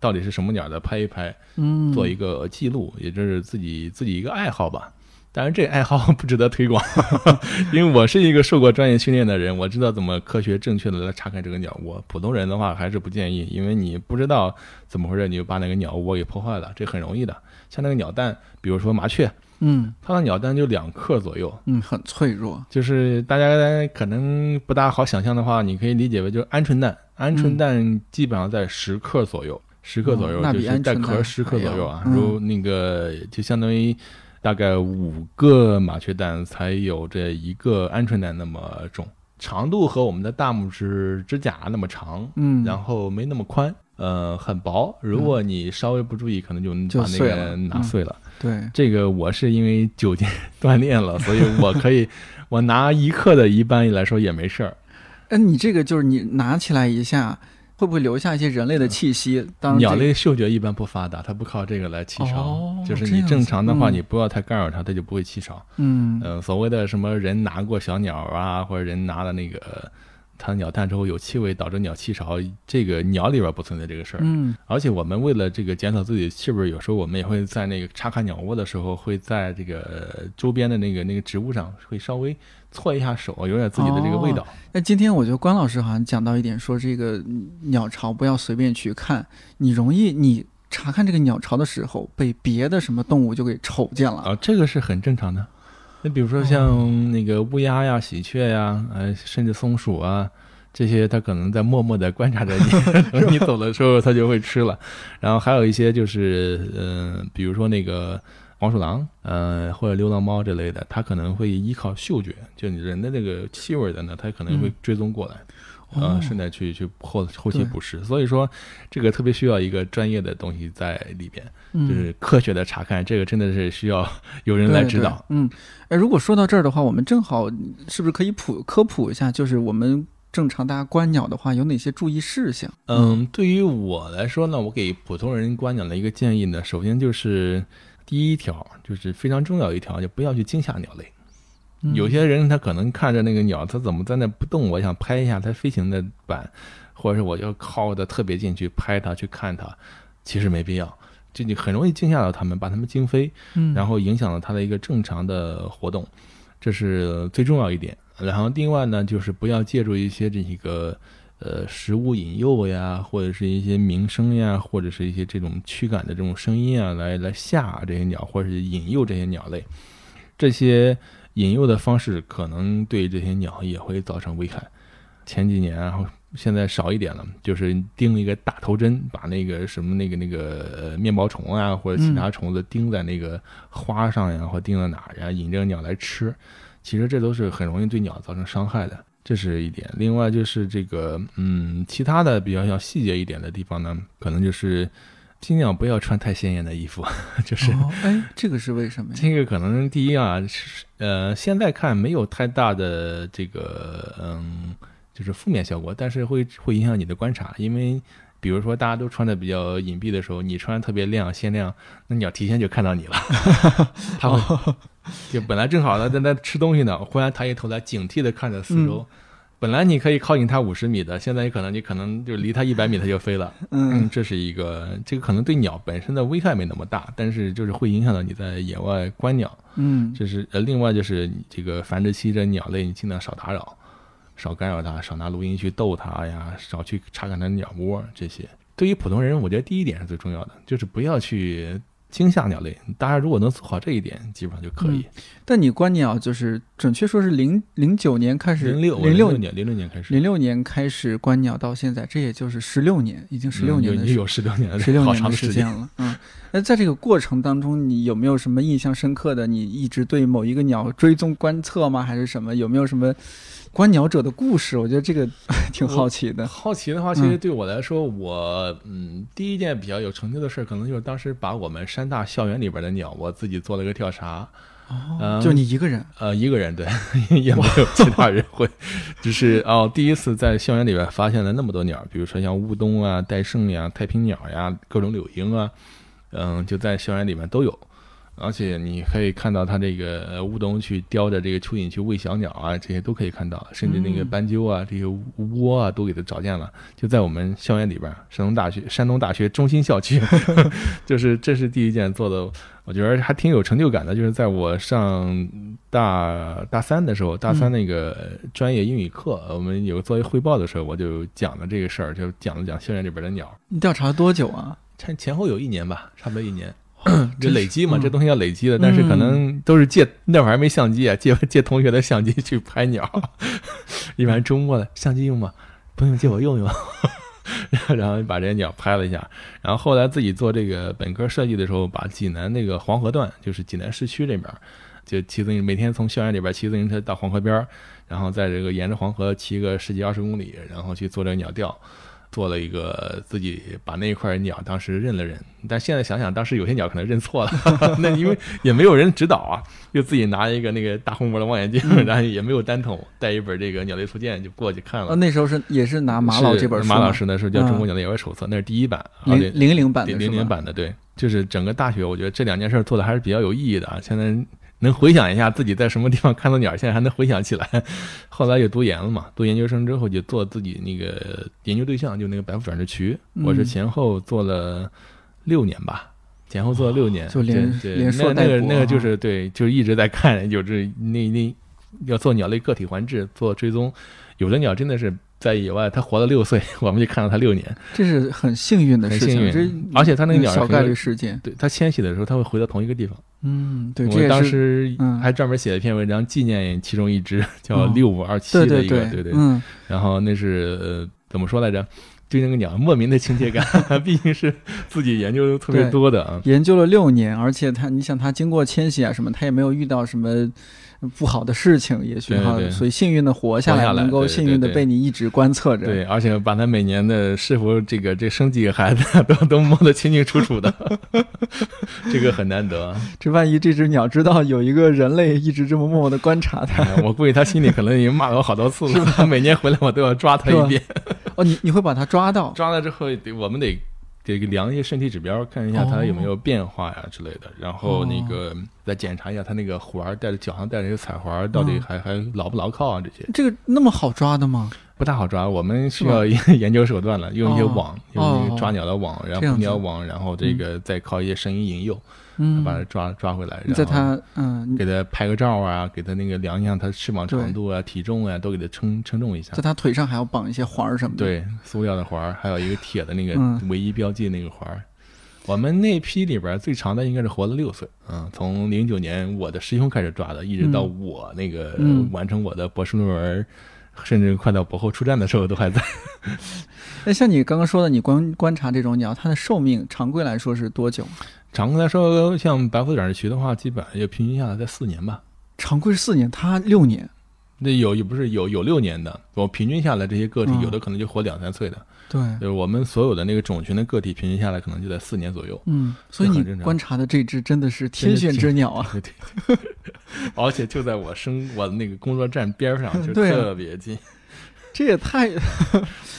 到底是什么鸟的，拍一拍。嗯，做一个记录，也就是自己自己一个爱好吧。当然，这爱好 不值得推广，因为我是一个受过专业训练的人，我知道怎么科学正确的来查看这个鸟窝。普通人的话还是不建议，因为你不知道怎么回事，你就把那个鸟窝给破坏了，这很容易的。像那个鸟蛋，比如说麻雀，嗯。它的鸟蛋就两克左右，嗯，很脆弱，就是大家可能不大好想象的话，你可以理解为就是鹌鹑蛋，鹌鹑蛋基本上在十克左右，十克左右哦就是带壳十克左右啊。嗯如那个就相当于大概五个麻雀蛋才有这一个鹌鹑蛋那么重，长度和我们的大拇指指甲那么长，嗯，然后没那么宽，呃，很薄。如果你稍微不注意，可能就就把那个拿碎了。对，这个我是因为酒精 锻炼了，所以 我可以，我拿一克的，一般来说也没事儿。哎，你这个就是你拿起来一下，会不会留下一些人类的气息？当这个鸟类嗅觉一般不发达，它不靠这个来起巢。哦就是你正常的话，嗯你不要太干扰它，它就不会起巢。嗯嗯、所谓的什么人拿过小鸟啊，或者人拿了那个它的鸟蛋之后有气味导致鸟气巢，这个鸟里边不存在这个事儿。嗯而且我们为了这个减少自己的气味，有时候我们也会在那个查看鸟窝的时候，会在这个周边的那个那个植物上会稍微搓一下手，有点自己的这个味道。那今天我觉得关老师好像讲到一点，说这个嗯鸟巢不要随便去看，你容易你查看这个鸟巢的时候被别的什么动物就给瞅见了。啊，这个是很正常的。那比如说像那个乌鸦呀、喜鹊呀，呃，甚至松鼠啊，这些它可能在默默的观察着你，等你走的时候它就会吃了。然后还有一些就是，嗯、比如说那个黄鼠狼，呃，或者流浪猫之类的，它可能会依靠嗅觉，就你人的那个气味的呢，它可能会嗯追踪过来。哦呃，顺带去去后后期对捕食，所以说这个特别需要一个专业的东西在里边，嗯就是科学的查看，这个真的是需要有人来指导。嗯，哎，如果说到这儿的话，我们正好是不是可以普科普一下，就是我们正常大家观鸟的话有哪些注意事项？嗯，对于我来说呢，我给普通人观鸟的一个建议呢，首先就是第一条就是非常重要一条，就不要去惊吓鸟类。嗯有些人他可能看着那个鸟，它怎么在那不动，我想拍一下它飞行的板，或者是我要靠的特别近去拍它去看它，其实没必要，这你很容易惊吓到它们，把它们惊飞，嗯，然后影响了它的一个正常的活动，这是最重要一点。然后另外呢，就是不要借助一些这个呃食物引诱呀，或者是一些鸣声呀，或者是一些这种驱赶的这种声音啊，来来吓这些鸟，或者是引诱这些鸟类。这些引诱的方式可能对这些鸟也会造成危害。前几年然后，现在少一点了，就是钉一个大头针，把那个什么那个那个呃面包虫啊或者其他虫子钉在那个花上呀，或钉在哪儿呀，引这个鸟来吃。其实这都是很容易对鸟造成伤害的，这是一点。另外就是这个，嗯，其他的比较要细节一点的地方呢，可能就是尽量不要穿太鲜艳的衣服，就是。哦，哎，这个是为什么呀？这个可能第一啊，是呃，现在看没有太大的这个嗯，就是负面效果，但是会会影响你的观察，因为比如说大家都穿的比较隐蔽的时候，你穿特别亮鲜亮，那鸟提前就看到你了，它会就本来正好呢在那吃东西呢，忽然抬起头来警惕的看着四周。本来你可以靠近它五十米的，现在可能你可能就离它一百米它就飞了。嗯，嗯这是一个，这个可能对鸟本身的危害没那么大，但是就是会影响到你在野外观鸟。嗯这是呃，另外就是这个繁殖期这鸟类，你尽量少打扰，少干扰它，少拿录音去逗它呀，少去查看它的鸟窝这些。对于普通人，我觉得第一点是最重要的，就是不要去惊吓鸟类。大家如果能做好这一点，基本上就可以。但你观鸟就是准确说是零零九年开始，零六零六年零六年开始，零六年开始观鸟到现在，这也就是十六年，已经十六嗯年的时有有十六年了，十六年的时。间了。嗯，那在这个过程当中，你有没有什么印象深刻的？你一直对某一个鸟追踪观测吗？还是什么？有没有什么观鸟者的故事？我觉得这个 挺好奇的。好奇的话，其实对我来说，我嗯，第一件比较有成就的事儿，可能就是当时把我们山大校园里边的鸟，我自己做了个调查。嗯就你一个人，呃，一个人对，也没有其他人会，就是哦，第一次在校园里边发现了那么多鸟，比如说像乌冬啊、戴胜呀、太平鸟呀、各种柳莺啊，嗯，就在校园里面都有。而且你可以看到它这个呃乌冬去叼着这个蚯蚓去喂小鸟啊，这些都可以看到，甚至那个嗯斑鸠啊、这些窝啊都给它找见了，就在我们校园里边，山东大学山东大学中心校区，就是这是第一件做的，我觉得还挺有成就感的，就是在我上大大三的时候，大三那个专业英语课，我们有作为汇报的时候，我就讲了这个事儿，就讲了讲校园里边的鸟，你调查了多久啊？前前后有一年吧，差不多一年。就真是累积嘛，嗯这东西要累积的，但是可能都是借那会儿还没相机啊，借借同学的相机去拍鸟，一般周末的相机用吗？不用，借我用用。然后把这些鸟拍了一下，然后后来自己做这个本科设计的时候，把济南那个黄河段，就是济南市区这边，就骑自行每天从校园里边骑自行车到黄河边儿，然后在这个沿着黄河骑个十几二十公里，然后去做这个鸟调。做了一个自己把那一块鸟当时认了认，但现在想想，当时有些鸟可能认错了，那因为也没有人指导啊，就自己拿一个那个大红膜的望远镜，然后也没有单筒，带一本这个鸟类图鉴就过去看啊，了。那时候是也是拿马老这本书，马老师那时候叫《中国嗯鸟类野外手册》，那是第一版，啊零零零版的零零版的，对，就是整个大学，我觉得这两件事做的还是比较有意义的啊。现在能回想一下自己在什么地方看到鸟，现在还能回想起来。后来就读研了嘛，读研究生之后就做自己那个研究对象，就那个白腹转翅渠，嗯我是前后做了六年吧。前后做了六年，就连连硕那那个那个就是对，就一直在看，就是那那要做鸟类个体环志，做追踪，有的鸟真的是在野外，它活了六岁，我们就看到它六年，这是很幸运的事情，很幸运而且它那个鸟是小概率事件。对它迁徙的时候，它会回到同一个地方，嗯，对，这我当时嗯还专门写了一篇文章纪念其中一只 叫哦六五二七的一个，对对。嗯，然后那是呃怎么说来着？对那个鸟莫名的亲切感，毕竟是自己研究特别多的啊。研究了六年，而且他，你想他经过迁徙啊什么，他也没有遇到什么不好的事情，也许哈，对对所以幸运的活下来，能够幸运的被你一直观测着。对，而且把他每年的是否这个这生几个孩子都都摸得清清楚楚的，这个很难得啊。这万一这只鸟知道有一个人类一直这么默默的观察它，哎我估计它心里可能已经骂了我好多次了，每年回来我都要抓它一遍。哦，你你会把它抓到？抓了之后，得我们得得量一些身体指标，看一下它有没有变化呀之类的，然后那个再检查一下它那个环儿带着脚上带着一个彩环儿，到底嗯。还还牢不牢靠啊？这些。这个那么好抓的吗？不太好抓，我们需要研究手段了，用一些哦网，哦。用那个抓鸟的网，然后捕鸟网，然后这个再靠一些声音引诱，嗯，把它抓抓回来，在然后它嗯，给它拍个照啊，给它那个量一下它翅膀长度啊、体重啊，都给它称称重一下在。它腿上还要绑一些环儿什么的。，对，塑料的环儿，还有一个铁的那个嗯唯一标记那个环儿。我们那批里边最长的应该是活了六岁，嗯，从零九年我的师兄开始抓的，一直到我那个嗯完成我的博士论文，甚至快到博后出站的时候都还在。那像你刚刚说的，你观观察这种鸟，它的寿命常规来说是多久？常规来说，像白腹短翅鸲的话，基本上也平均下来在四年吧。常规是四年，它六年。那有也不是有有六年的，我平均下来这些个体嗯有的可能就活两三岁的，对，就是我们所有的那个种群的个体平均下来可能就在四年左右。嗯，所以你观察的这只真的是天选之鸟啊！对对，而且就在我生我的那个工作站边上，就特别近，这也太……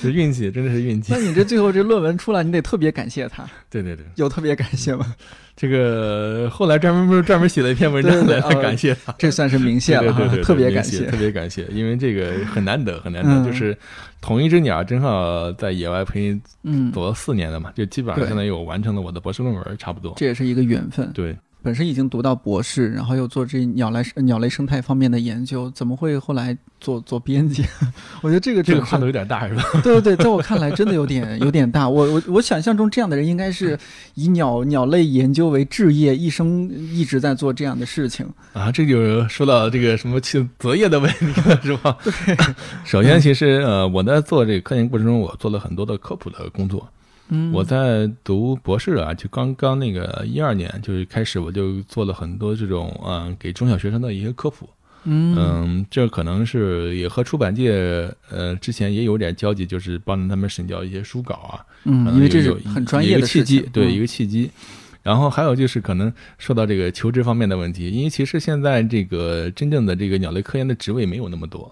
这运气，真的是运气那。你这最后这论文出来，你得特别感谢他，对对对，有特别感谢吗？这个后来专门不是专门写了一篇文章来感谢他。这算是明谢了特别感谢特。别感谢，因为这个很难得，很难得，嗯就是同一只鸟正好在野外陪你嗯，走了四年了嘛，就基本上相当于我完成了我的博士论文，差不多。这也是一个缘分。对，本身已经读到博士，然后又做这鸟类鸟类生态方面的研究，怎么会后来做做编辑？我觉得这个这个跨度有点大，是吧？对对对，在我看来真的有点有点大。我我我想象中这样的人应该是以鸟鸟类研究为置业，一生一直在做这样的事情。啊，这就说到这个什么去择业的问题了，是吧？对。首先，其实呃，我在做这个科研过程中，我做了很多的科普的工作。嗯，我在读博士啊，就刚刚那个一二年，就是开始我就做了很多这种嗯、给中小学生的一些科普。嗯嗯，这可能是也和出版界呃之前也有点交集，就是帮着他们审校一些书稿啊。嗯，因为这是很专业的契机，，对、嗯一个契机。然后还有就是可能说到这个求职方面的问题，因为其实现在这个真正的这个鸟类科研的职位没有那么多。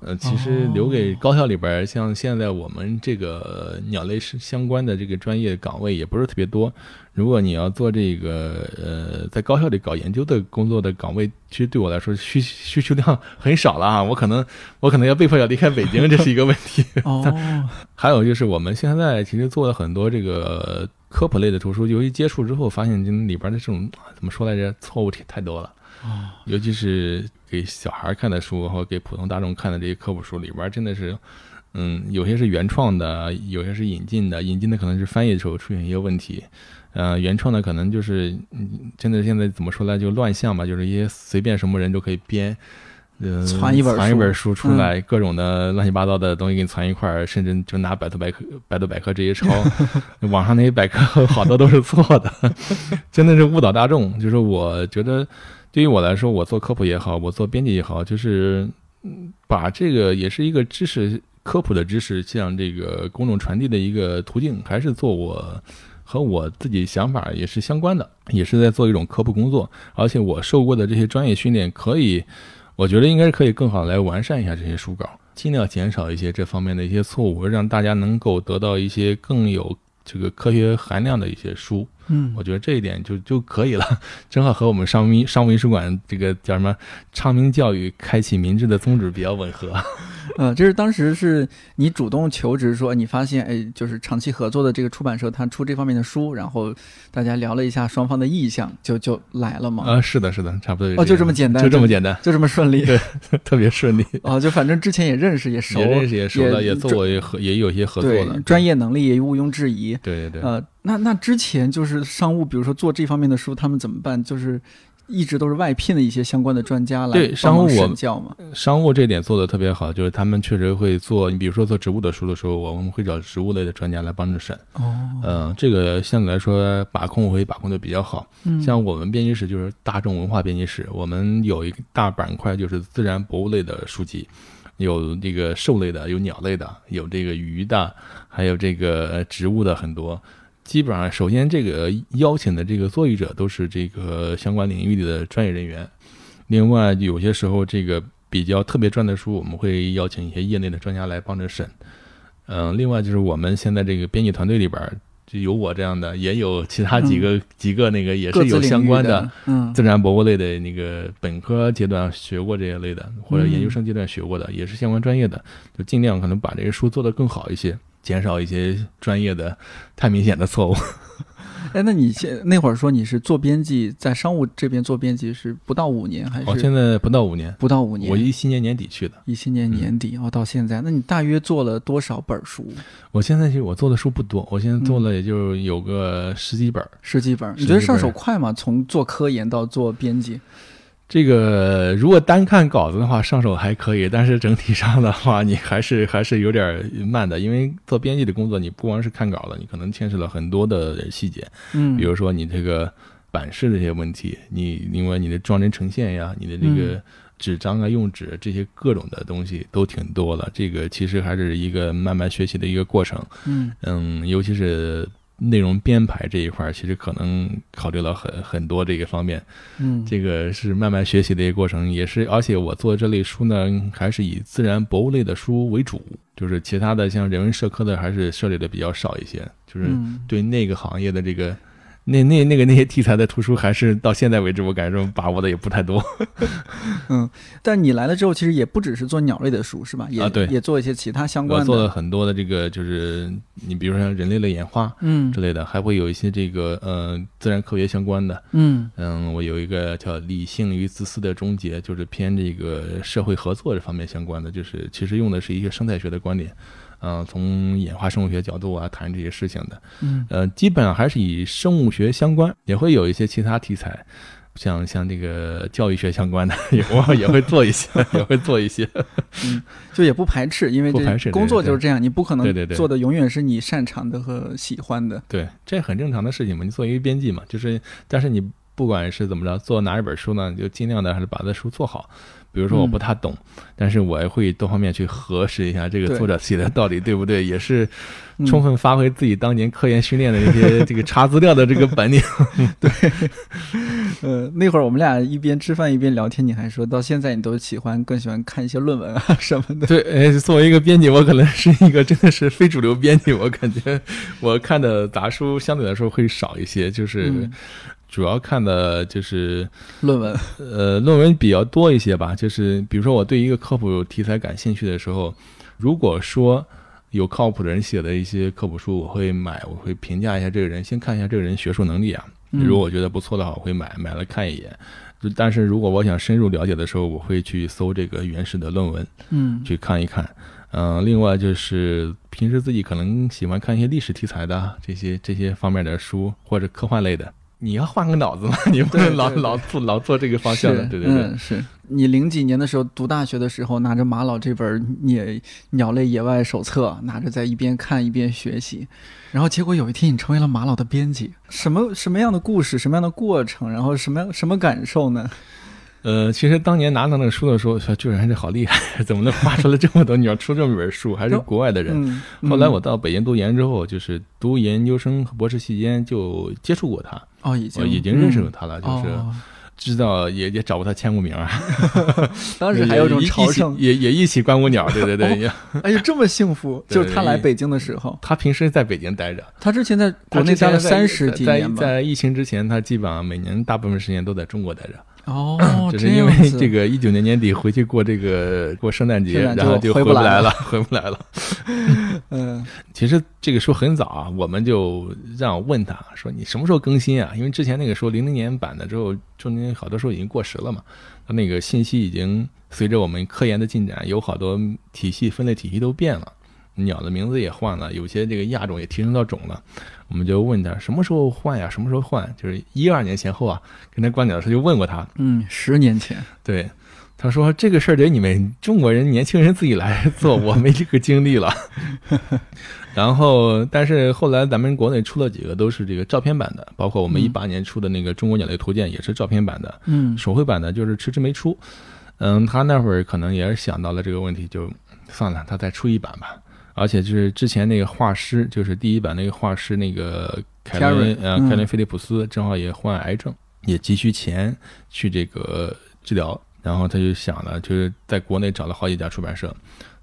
呃，其实留给高校里边，像现在我们这个呃鸟类是相关的这个专业岗位也不是特别多。如果你要做这个呃，在高校里搞研究的工作的岗位，其实对我来说需需求量 很少了啊。我可能我可能要被迫要离开北京，这是一个问题。哦，还有就是我们现在其实做了很多这个科普类的图书，由于接触之后发现这里边的这种怎么说来着，错误太多了。哦，尤其是给小孩看的书和给普通大众看的这些科普书里边，真的是，嗯，有些是原创的，有些是引进的，引进的可能是翻译的时候出现一些问题，呃，原创的可能就是，嗯，真的现在怎么说呢，就乱象吧，就是一些随便什么人都可以编。呃，传一本传一本书出来，各种的乱七八糟的东西给你传一块儿，甚至就拿百度百科、百度百科直接抄，网上那些百科 好多都是错的，真的是误导大众。就是我觉得，对于我来说，我做科普也好，我做编辑也好，就是把这个也是一个知识科普的知识向这个公众传递的一个途径，还是做我和我自己想法也是相关的，也是在做一种科普工作。而且我受过的这些专业训练，可以，我觉得应该是可以更好来完善一下这些书稿，尽量减少一些这方面的一些错误，让大家能够得到一些更有这个科学含量的一些书。嗯我觉得这一点就就可以了，正好和我们商务商务印书馆这个叫什么昌明教育、开启民智的宗旨比较吻合。呃，这是当时是你主动求职说，你发现哎，就是长期合作的这个出版社，他出这方面的书，然后大家聊了一下双方的意向，就就来了嘛。啊，是的，是的，差不多哦就这么简单就这么简单，就这么顺利，对 特别顺利。哦，就反正之前也认识，也熟，也认识也熟了，也也做过也合也有些合作对了，专业能力也毋庸置疑。对对对，呃，那那之前就是商务，比如说做这方面的书，他们怎么办？就是一直都是外聘的一些相关的专家来对商务我审教嘛。商务这点做的特别好，就是他们确实会做，你比如说做植物的书的时候，我们会找植物类的专家来帮着审。哦，嗯，这个相对来说把控会把控的比较好。嗯，像我们编辑室就是大众文化编辑室，我们有一个大板块就是自然博物类的书籍，有这个兽类的，有鸟类的，有这个鱼的，还有这个呃植物的很多。基本上，首先这个邀请的这个作译者都是这个相关领域里的专业人员。另外，有些时候这个比较特别专的书，我们会邀请一些业内的专家来帮着审。嗯，另外就是我们现在这个编辑团队里边儿，就有我这样的，也有其他几个、几个那个也是有相关的，嗯自然博物类的那个本科阶段学过这些类的，或者研究生阶段学过的，也是相关专业的，就尽量可能把这个书做得更好一些，减少一些专业的太明显的错误。哎，那你现那会儿说你是做编辑，在商务这边做编辑是不到五年还我是现在不到五年，不到五年？我一七年年底去的。一七年年底哦，到现在，那你大约做了多少本书？我现在其实我做的书不多，我现在做了也就有个十几本儿。十几本？你觉得上手快吗？从做科研到做编辑？这个如果单看稿子的话，上手还可以，但是整体上的话，你还是 还是有点儿慢的，因为做编辑的工作，你不光是看稿了，你可能牵扯了很多的细节，嗯，比如说你这个版式的这些问题，你另外你的装帧呈现呀，你的这个嗯。纸张啊、用纸这些各种的东西都挺多的，这个其实还是一个慢慢学习的一个过程。嗯。嗯，尤其是内容编排这一块儿，其实可能考虑了很很多这个方面。嗯，这个是慢慢学习的一个过程，也是，而且我做这类书呢，还是以自然博物类的书为主，就是其他的像人文社科的，还是涉猎的比较少一些，就是嗯对那个行业的这个。那那那个那些题材的图书，还是到现在为止，我感觉把握的也不太多。嗯，但你来了之后，其实也不只是做鸟类的书，是吧？也、啊对也做一些其他相关的。做了很多的这个，就是你比如说像人类的演化嗯之类的，还会有一些这个呃自然科学相关的。嗯嗯，我有一个叫《理性与自私的终结》，就是偏这个社会合作这方面相关的，就是其实用的是一些生态学的观点，嗯、从演化生物学角度啊谈这些事情的。嗯呃，基本上还是以生物学相关，也会有一些其他题材，像像这个教育学相关的，也 我也会做一些，也会做一些。嗯就也不排斥，因为这工作就是这样，你不可能做的永远是你擅长的和喜欢的。对，这很正常的事情嘛。你作为一个编辑嘛，就是，但是你不管是怎么着，做哪一本书呢，就尽量的还是把这书做好。比如说我不太懂，但是我也会多方面去核实一下这个作者写的到底对不对，也是嗯。充分发挥自己当年科研训练的那些 这个查资料的这个本领。对。呃，那会儿我们俩一边吃饭一边聊天，你还说到现在你都喜欢更喜欢看一些论文啊什么的。对，哎，作为一个编辑，我可能是一个真的是非主流编辑，我感觉我看的杂书相对来说会少一些，就是嗯主要看的就是论文，呃，论文比较多一些吧，就是比如说我对一个科普题材感兴趣的时候，如果说有靠谱的人写的一些科普书，我会买，我会评价一下这个人，先看一下这个人学术能力啊。嗯如果我觉得不错的话，我会买，买了看一眼。就但是如果我想深入了解的时候，我会去搜这个原始的论文嗯去看一看。嗯、另外就是平时自己可能喜欢看一些历史题材的啊这些这些方面的书，或者科幻类的。你要换个脑子嘛，你不能老老做老做这个方向的，对对对。嗯，是。你零几年的时候读大学的时候，拿着马老这本《野鸟类野外手册》，拿着在一边看一边学习，然后结果有一天你成为了马老的编辑，什么什么样的故事，什么样的过程，然后什么样什么感受呢？呃，其实当年拿到那个书的时候，说居然这好厉害，怎么能画出来这么多鸟，出这么本书，还是国外的人。嗯，嗯后来我到北京读研之后，就是读研究生和博士期间就接触过他，哦已经我已经认识了他了，就是哦，知道也也找过他签过名啊。当时还有一种 朝圣，也也一起观过鸟，对对对。也哎呦这么幸福，就是他来北京的时候，他平时在北京待着，他之前在国内待了三十几年吧，在在疫情之前，他基本上每年大部分时间都在中国待着。哦，就是因为这个一九年年底回去过这个过圣诞节，然后就就回不来了回不来了。嗯其实这个书很早啊，我们就让我问他说：“你什么时候更新啊？”因为之前那个书零零年版的之后，中间好多书已经过时了嘛，他那个信息已经随着我们科研的进展，有好多体系分类体系都变了。鸟的名字也换了，有些这个亚种也提升到种了。我们就问他什么时候换呀？什么时候换？就是一二年前后啊，跟他观鸟的时候就问过他。嗯，十年前，对，他说这个事儿得你们中国人年轻人自己来做，我没这个精力了。然后，但是后来咱们国内出了几个都是这个照片版的，包括我们一八年出的那个《中国鸟类图鉴》也是照片版的。嗯，手绘版的就是迟迟没出。嗯，他那会儿可能也是想到了这个问题，就算了，他再出一版吧。而且就是之前那个画师，就是第一版那个画师那个凯伦呃凯伦菲利普斯，正好也患癌症，也急需钱去这个治疗，然后他就想了，就是在国内找了好几家出版社，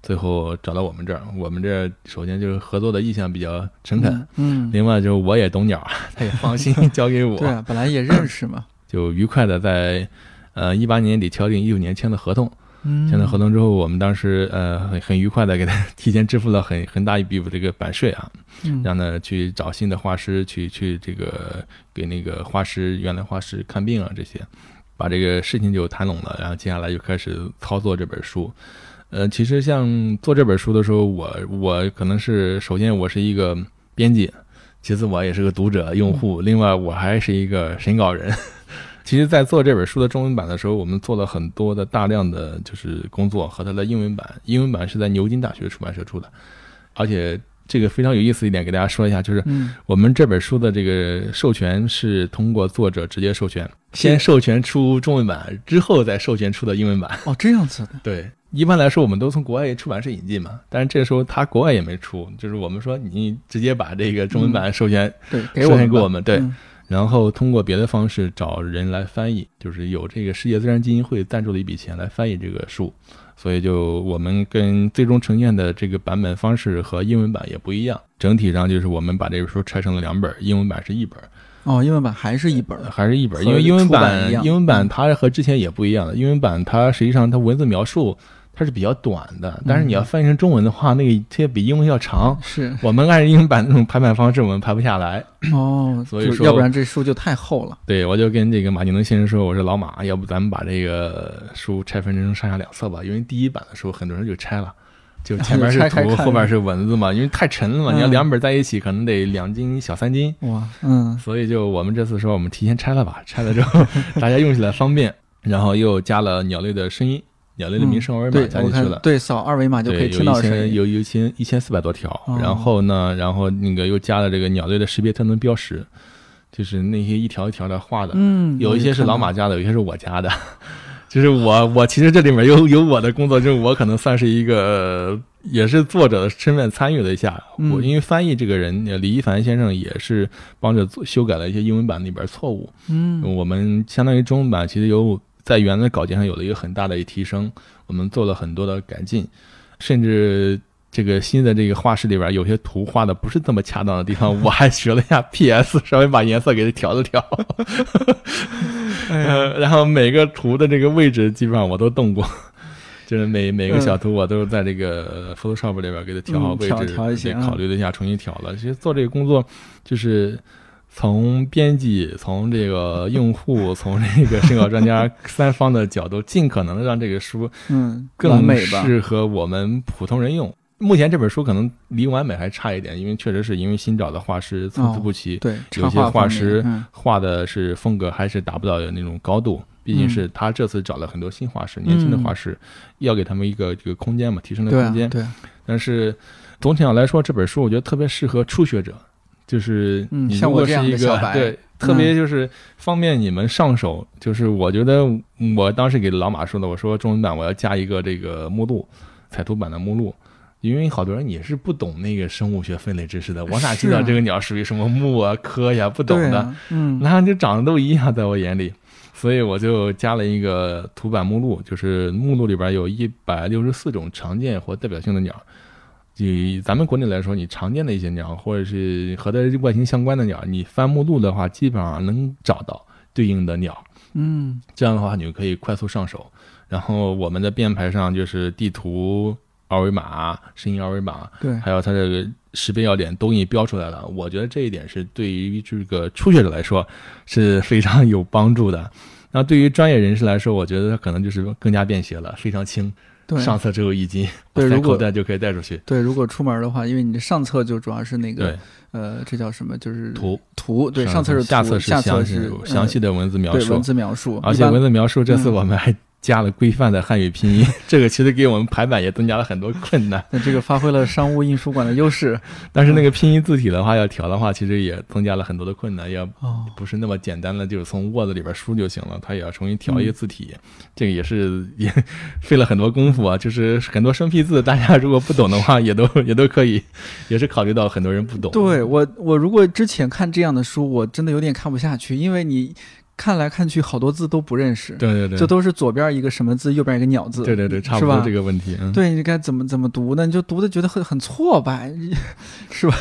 最后找到我们这儿。我们这儿首先就是合作的意向比较诚恳，嗯，另外就是我也懂鸟，他也放心 交给我。对啊，本来也认识嘛，就愉快的在呃一八年底敲定一九年签的合同。签了合同之后，我们当时呃很很愉快的给他 提前支付了很很大一笔这个版税啊，让他去找新的画师去去这个给那个画师原来画师看病啊这些，把这个事情就谈拢了，然后接下来就开始操作这本书。呃，其实像做这本书的时候，我我可能是首先我是一个编辑，其次我也是个读者用户，另外我还是一个审稿人。其实，在做这本书的中文版的时候，我们做了很多的大量的就是工作和它的英文版。英文版是在牛津大学出版社出的，而且这个非常有意思一点，给大家说一下，就是我们这本书的这个授权是通过作者直接授权，先授权出中文版，之后再授权出的英文版。哦，这样子的。对，一般来说我们都从国外出版社引进嘛，但是这时候他国外也没出，就是我们说你直接把这个中文版授权，对，授权给我们，对。然后通过别的方式找人来翻译，就是有这个世界自然基金会赞助的一笔钱来翻译这个书，所以就我们跟最终呈现的这个版本方式和英文版也不一样。整体上就是我们把这本书拆成了两本，英文版是一本。哦，英文版还是一本，还是一本，因为英文版英文版它和之前也不一样的，英文版它实际上它文字描述。它是比较短的，但是你要翻译成中文的话，那个它比英文要长。是我们按英文版那种排版方式，我们排不下来。哦，所以说要不然这书就太厚了。对，我就跟这个马景能先生说：“我说老马，要不咱们把这个书拆分成上下两册吧？因为第一版的时候很多人就拆了，就前面是图，后边是文字嘛，因为太沉了嘛。你要两本在一起，可能得两斤小三斤。哇，嗯，所以就我们这次说，我们提前拆了吧，拆了之后 大家用起来方便，然后又加了鸟类的声音。”鸟类的名声二维码加进去了，对，扫二维码就可以听到声音。有有一千一千四百多条，然后呢，然后那个又加了这个鸟类的识别特征标识，就是那些一条一条的画的，嗯，有一些是老马加的，有一些是我加的，就是我我其实这里面有有我的工作，就是我可能算是一个也是作者的身份参与了一下，我因为翻译这个人李一凡先生也是帮着修改了一些英文版里边错误，嗯，我们相当于中文版其实有。在原来稿件上有了一个很大的提升，我们做了很多的改进，甚至这个新的这个画室里边有些图画的不是这么恰当的地方，我还学了一下 PS，稍微把颜色给它调了调。然后每个图的这个位置基本上我都动过，就是每每个小图我都在这个 Photoshop 里边给它调好位置，考虑了一下重新调了。其实做这个工作就是。从编辑、从这个用户、从这个审稿专家三方的角度，尽可能的让这个书嗯更适合我们普通人用。目前这本书可能离完美还差一点，因为确实是因为新找的画师参差不齐，对，有些画师画的是风格还是达不到那种高度。毕竟是他这次找了很多新画师、年轻的画师，要给他们一个这个空间嘛，提升的空间。对，但是总体上来说，这本书我觉得特别适合初学者。就是你如果是一个对，特别就是方便你们上手。就是我觉得我当时给老马说的，我说中文版我要加一个这个目录，彩图版的目录，因为好多人也是不懂那个生物学分类知识的，我哪知道这个鸟属于什么目啊科呀，不懂的，嗯，然后就长得都一样，在我眼里，所以我就加了一个图版目录，就是目录里边有一百六十四种常见或代表性的鸟。以咱们国内来说，你常见的一些鸟，或者是和它外形相关的鸟，你翻目录的话，基本上能找到对应的鸟。嗯，这样的话，你就可以快速上手。然后我们的编排上就是地图、二维码、声音二维码，对，还有它这个识别要点都给你标出来了。我觉得这一点是对于这个初学者来说是非常有帮助的。那对于专业人士来说，我觉得它可能就是更加便携了，非常轻。对。上册只有一斤，对 如果塞口袋就可以带出去。对，如果出门的话，因为你的上册就主要是那个，呃，这叫什么？就是图。图，对，上册是图下册是下册详是详细的的文字描述。文，字描述，而且文字描述这次嗯。我们还加了规范的汉语拼音，这个其实给我们排版也增加了很多困难。那这个发挥了商务印书馆的优势 但是那个拼音字体的话，要调的话，其实也增加了很多的困难，要哦。不是那么简单的，就是从 Word 里边输就行了，它也要重新调一个字体，这个也是也费了很多功夫啊。就是很多生僻字，大家如果不懂的话，也都也都可以，也是考虑到很多人不懂。对我，我如果之前看这样的书，我真的有点看不下去，因为你看来看去好多字都不认识，对对对，就都是左边一个什么字，右边一个鸟字，对对对，差不多这个问题。嗯，对，你该怎么怎么读呢？你就读的觉得很很挫败，是吧？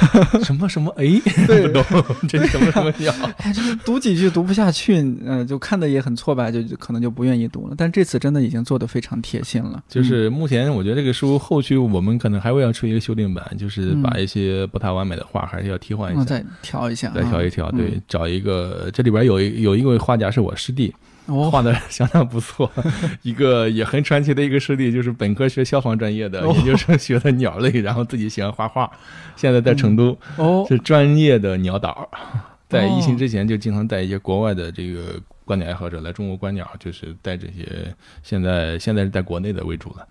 什么什么哎，对 不懂，这什么什么鸟？哎，就是读几句读不下去，嗯、就看的也很挫败，就就可能就不愿意读了。但这次真的已经做的非常贴心了，就是目前我觉得这个书后续我们可能还会要出一个修订版，就是把一些不太完美的画还是要替换一嗯，下。再调一下，再调一调，嗯对，找一个这里边有一有一位画家是我师弟，哦，画的相当不错，一个也很传奇的一个师弟，就是本科学消防专业的，哦。研究生学的鸟类，然后自己喜欢画画，现在在成都哦，是专业的鸟导，在疫情之前就经常带一些国外的这个观鸟爱好者来中国观鸟，就是带这些现在现在是在国内的为主了。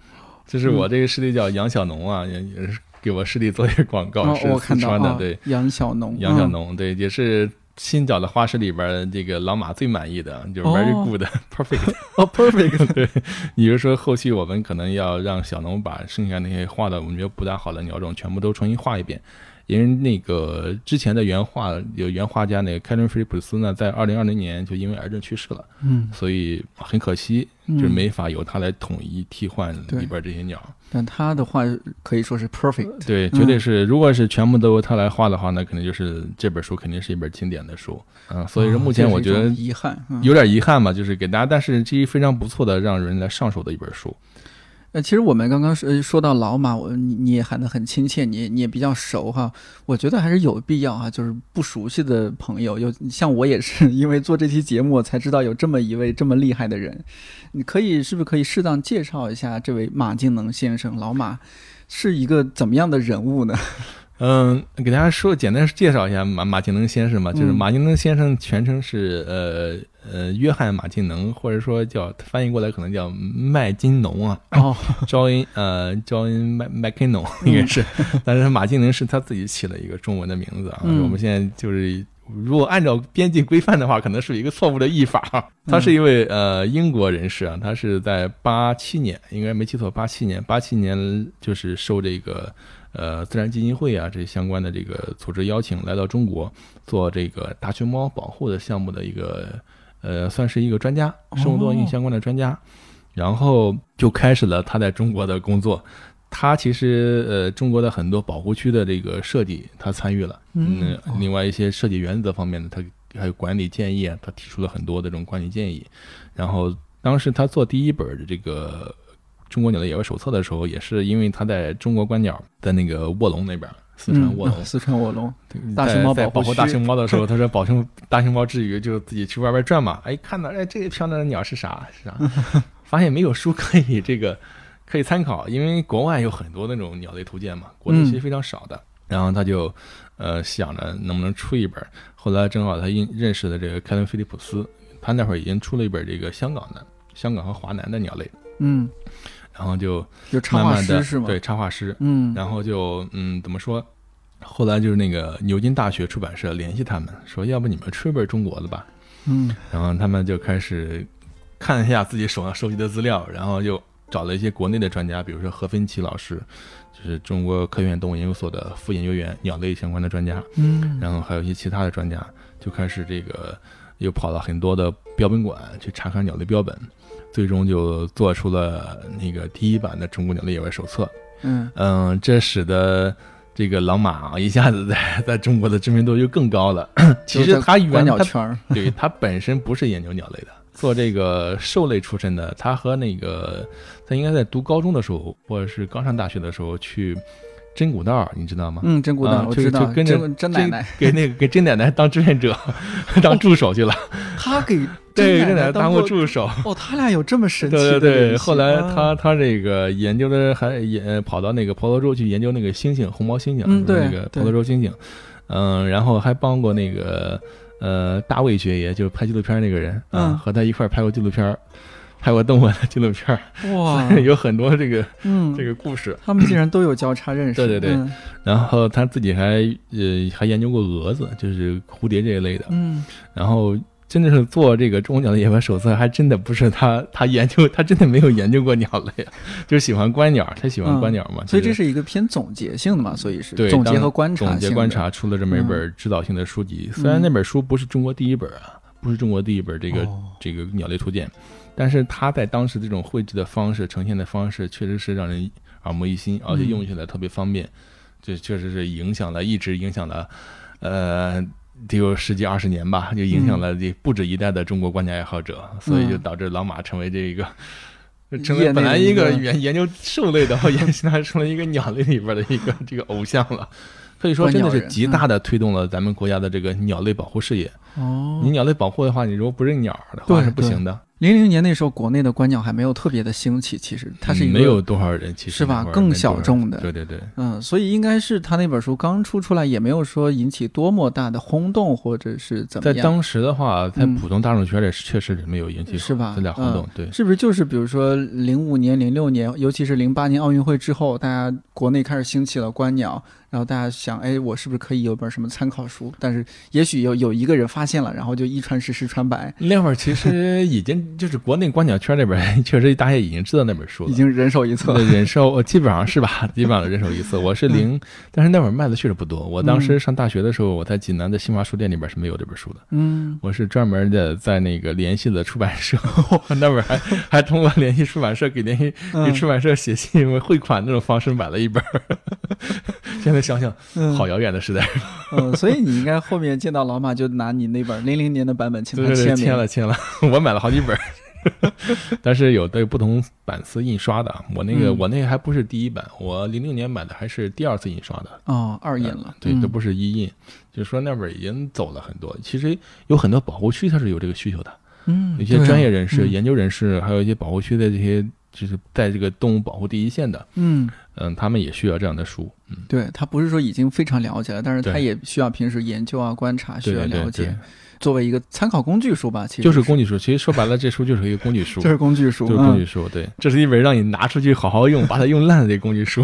就是我这个师弟叫杨小农啊，也也是给我师弟做一个广告，哦，是四川的，啊对，杨小农，嗯杨小农，对，也是新找的画师里边这个老马最满意的，就是哦 very good、perfect。哦，perfect，对，也就是说，后期我们可能要让小农把剩下那些画的我们觉得不大好的鸟种全部都重新画一遍。因为那个之前的原画有原画家那个凯伦·菲利普斯呢，在二零二零年就因为癌症去世了，嗯，所以很可惜，嗯就是没法由他来统一替换里边这些鸟。但他的话可以说是 perfect，对，嗯绝对是。如果是全部都由他来画的话，那肯定就是这本书肯定是一本经典的书。嗯，所以说目前我觉得遗憾，嗯有点遗憾吧，就是给大家，但是这一非常不错的让人来上手的一本书。呃，其实我们刚刚说说到老马，我你你也喊得很亲切，你你也比较熟哈。我觉得还是有必要哈，就是不熟悉的朋友，有像我也是因为做这期节目我才知道有这么一位这么厉害的人。你可以是不是可以适当介绍一下这位马敬能先生？老马是一个怎么样的人物呢？嗯，给大家说简单介绍一下马马敬能先生嘛，就是嗯马敬能先生全称是呃呃约翰马敬能，或者说叫翻译过来可能叫麦金农啊，哦，John 呃 John 麦麦金农应该是，但是马敬能是他自己起了一个中文的名字啊。嗯我们现在就是如果按照编辑规范的话，可能是一个错误的译法。他是一位呃英国人士啊，他是在八七年，应该没记错，八七年八七年就是受这个呃自然基金会啊这相关的这个组织邀请来到中国做这个大熊猫保护的项目的一个呃算是一个专家，生物多样性相关的专家。然后就开始了他在中国的工作。他其实呃，中国的很多保护区的这个设计，他参与了。嗯呃另外一些设计原则方面的，他还有管理建议啊，他提出了很多的这种管理建议。然后当时他做第一本的这个《中国鸟类野外手册》的时候，也是因为他在中国观鸟在那个卧龙那边，四川卧龙，嗯四川卧龙，大熊猫保护在保护大熊猫的时候，他说保熊大熊猫之余就自己去外边转嘛，哎，看到哎这个漂亮的鸟是啥是啥，发现没有书可以这个可以参考，因为国外有很多那种鸟类图鉴嘛，国内其实非常少的。然后他就呃想着能不能出一本，后来正好他认认识了这个凯伦·菲利普斯，他那会儿已经出了一本这个香港的香港和华南的鸟类，嗯，然后就就插画慢慢的师是吗？对，插画师，嗯，然后就嗯，怎么说？后来就是那个牛津大学出版社联系他们，说要不你们出一本中国的吧。嗯然后他们就开始看一下自己手上收集的资料，然后就找了一些国内的专家，比如说何芬奇老师，就是中国科学院动物研究所的副研究员，鸟类相关的专家，嗯，然后还有一些其他的专家，就开始这个又跑了很多的标本馆去查看鸟类标本，最终就做出了那个第一版的《中国鸟类野外手册》。嗯嗯，这使得这个老马啊一下子在 在中国的知名度就更高了。其实他原他鸟圈儿，对他本身不是研究鸟类的，做这个兽类出身的。他和那个他应该在读高中的时候，或者是刚上大学的时候去真古道，你知道吗？嗯，真古道我知道，就跟着真真奶奶，给那个给真奶奶当志愿者，当助手去了。他给 对，真甄奶奶当过过助手。哦，他俩有这么神奇对对对，后来啊他他这个研究的还也跑到那个婆罗洲去研究那个猩猩红毛猩猩，那个婆罗洲猩猩，嗯，然后还帮过那个呃大卫爵爷，就是拍纪录片那个人啊，嗯和他一块儿拍过纪录片，拍过动物的纪录片，哇，有很多这个嗯，这个故事。他们竟然都有交叉认识，对对对嗯然后他自己还呃还研究过蛾子，就是蝴蝶这一类的，嗯，然后。真的是做这个中国鸟的野外手册，还真的不是他他研究，他真的没有研究过鸟类，就是喜欢观鸟，他喜欢观鸟嘛。嗯所以这是一个偏总结性的嘛，所以是对总结和观察，总结观。察出了这么一本指导性的书籍。虽然那本书不是中国第一本啊，不是中国第一本这个、哦这个鸟类图鉴，但是它在当时这种绘制的方式、呈现的方式，确实是让人耳目一新，而且用起来特别方便。这确实是影响了，一直影响了，呃。得有十几二十年吧，就影响了这不止一代的中国观鸟爱好者，所以就导致老马成为这个，成为本来一个研研究兽类的，后研现在成了一个鸟类里边的一个这个偶像了。可以说，真的是极大的推动了咱们国家的这个鸟类保护事业。哦你，鸟类保护的话，你如果不认鸟的话是不行的。零零年那时候国内的观鸟还没有特别的兴起，其实它是一个嗯没有多少人，其实是吧更小众的对对对，嗯，所以应该是他那本书刚出出来，也没有说引起多么大的轰动，或者是怎么样。在当时的话，在嗯普通大众圈里是确实是没有引起是吧这俩轰动。对，是不是就是比如说零五年、零六年，尤其是零八年奥运会之后，大家国内开始兴起了观鸟，然后大家想，哎，我是不是可以有本什么参考书？但是也许有有一个人发现了，然后就一传十，十传百，那会儿其实已经就是国内观鸟圈里边，确实大家已经知道那本书了。已经人手一册。对人手，基本上是吧？基本上人手一册。我是零，但是那会儿卖的确实不多。我当时上大学的时候，我在济南的新华书店里边是没有这本书的。嗯，我是专门的在那个联系了出版社，那会儿还还通过联系出版社给联系给嗯出版社写信汇款那种方式买了一本儿。现在想想，嗯好遥远的时代。嗯，所以你应该后面见到老马就拿你那本零零年的版本签名。签了签了，我买了好几本儿。但是有的不同版次印刷的，我那个、嗯我那个还不是第一版，我零六年买的还是第二次印刷的。哦，二印了。对，嗯这不是一印，就是说那本儿已经走了很多。其实有很多保护区它是有这个需求的，嗯，有些专业人士、嗯研究人士，还有一些保护区的这些，就是在这个动物保护第一线的，嗯，嗯，他们也需要这样的书。嗯，对他不是说已经非常了解了，但是他也需要平时研究啊、观察，需对对要了解对，作为一个参考工具书吧，其实就是工具书。其实说白了，这书就是一个工具书。就是工具书，就是工具嗯，书，对，这是一本让你拿出去好好用，把它用烂的这工具书。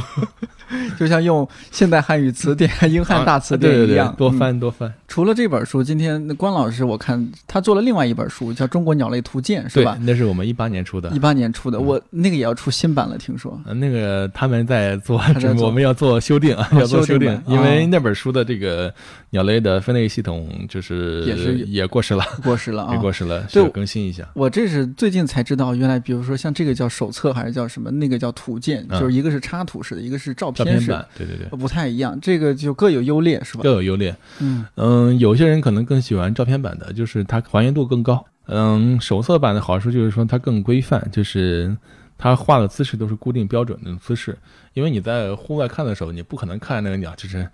就像用现代汉语词典、英汉大词啊对对对典一样，多嗯翻多翻。除了这本书，今天那关老师我看他做了另外一本书，叫《中国鸟类图鉴》，是对吧，？那是我们一八年出的一。八年出的，嗯我那个也要出新版了，听说。呃那个他们在做在，做我们要做修订，要做修订因为哦那本书的这个鸟类的分类系统就是也是也过时了，过时了 啊也！过时了，需对要更新一下。我这是最近才知道，原来比如说像这个叫手册还是叫什么，那个叫图鉴，嗯就是一个是插图式的，一个是照照片式的片版，，对对对，不太一样。这个就各有优劣，是吧？各有优劣。嗯嗯，有些人可能更喜欢照片版的，就是它还原度更高。嗯，手册版的好处就是说它更规范，就是它画的姿势都是固定标准的姿势。因为你在户外看的时候，你不可能看那个鸟，就是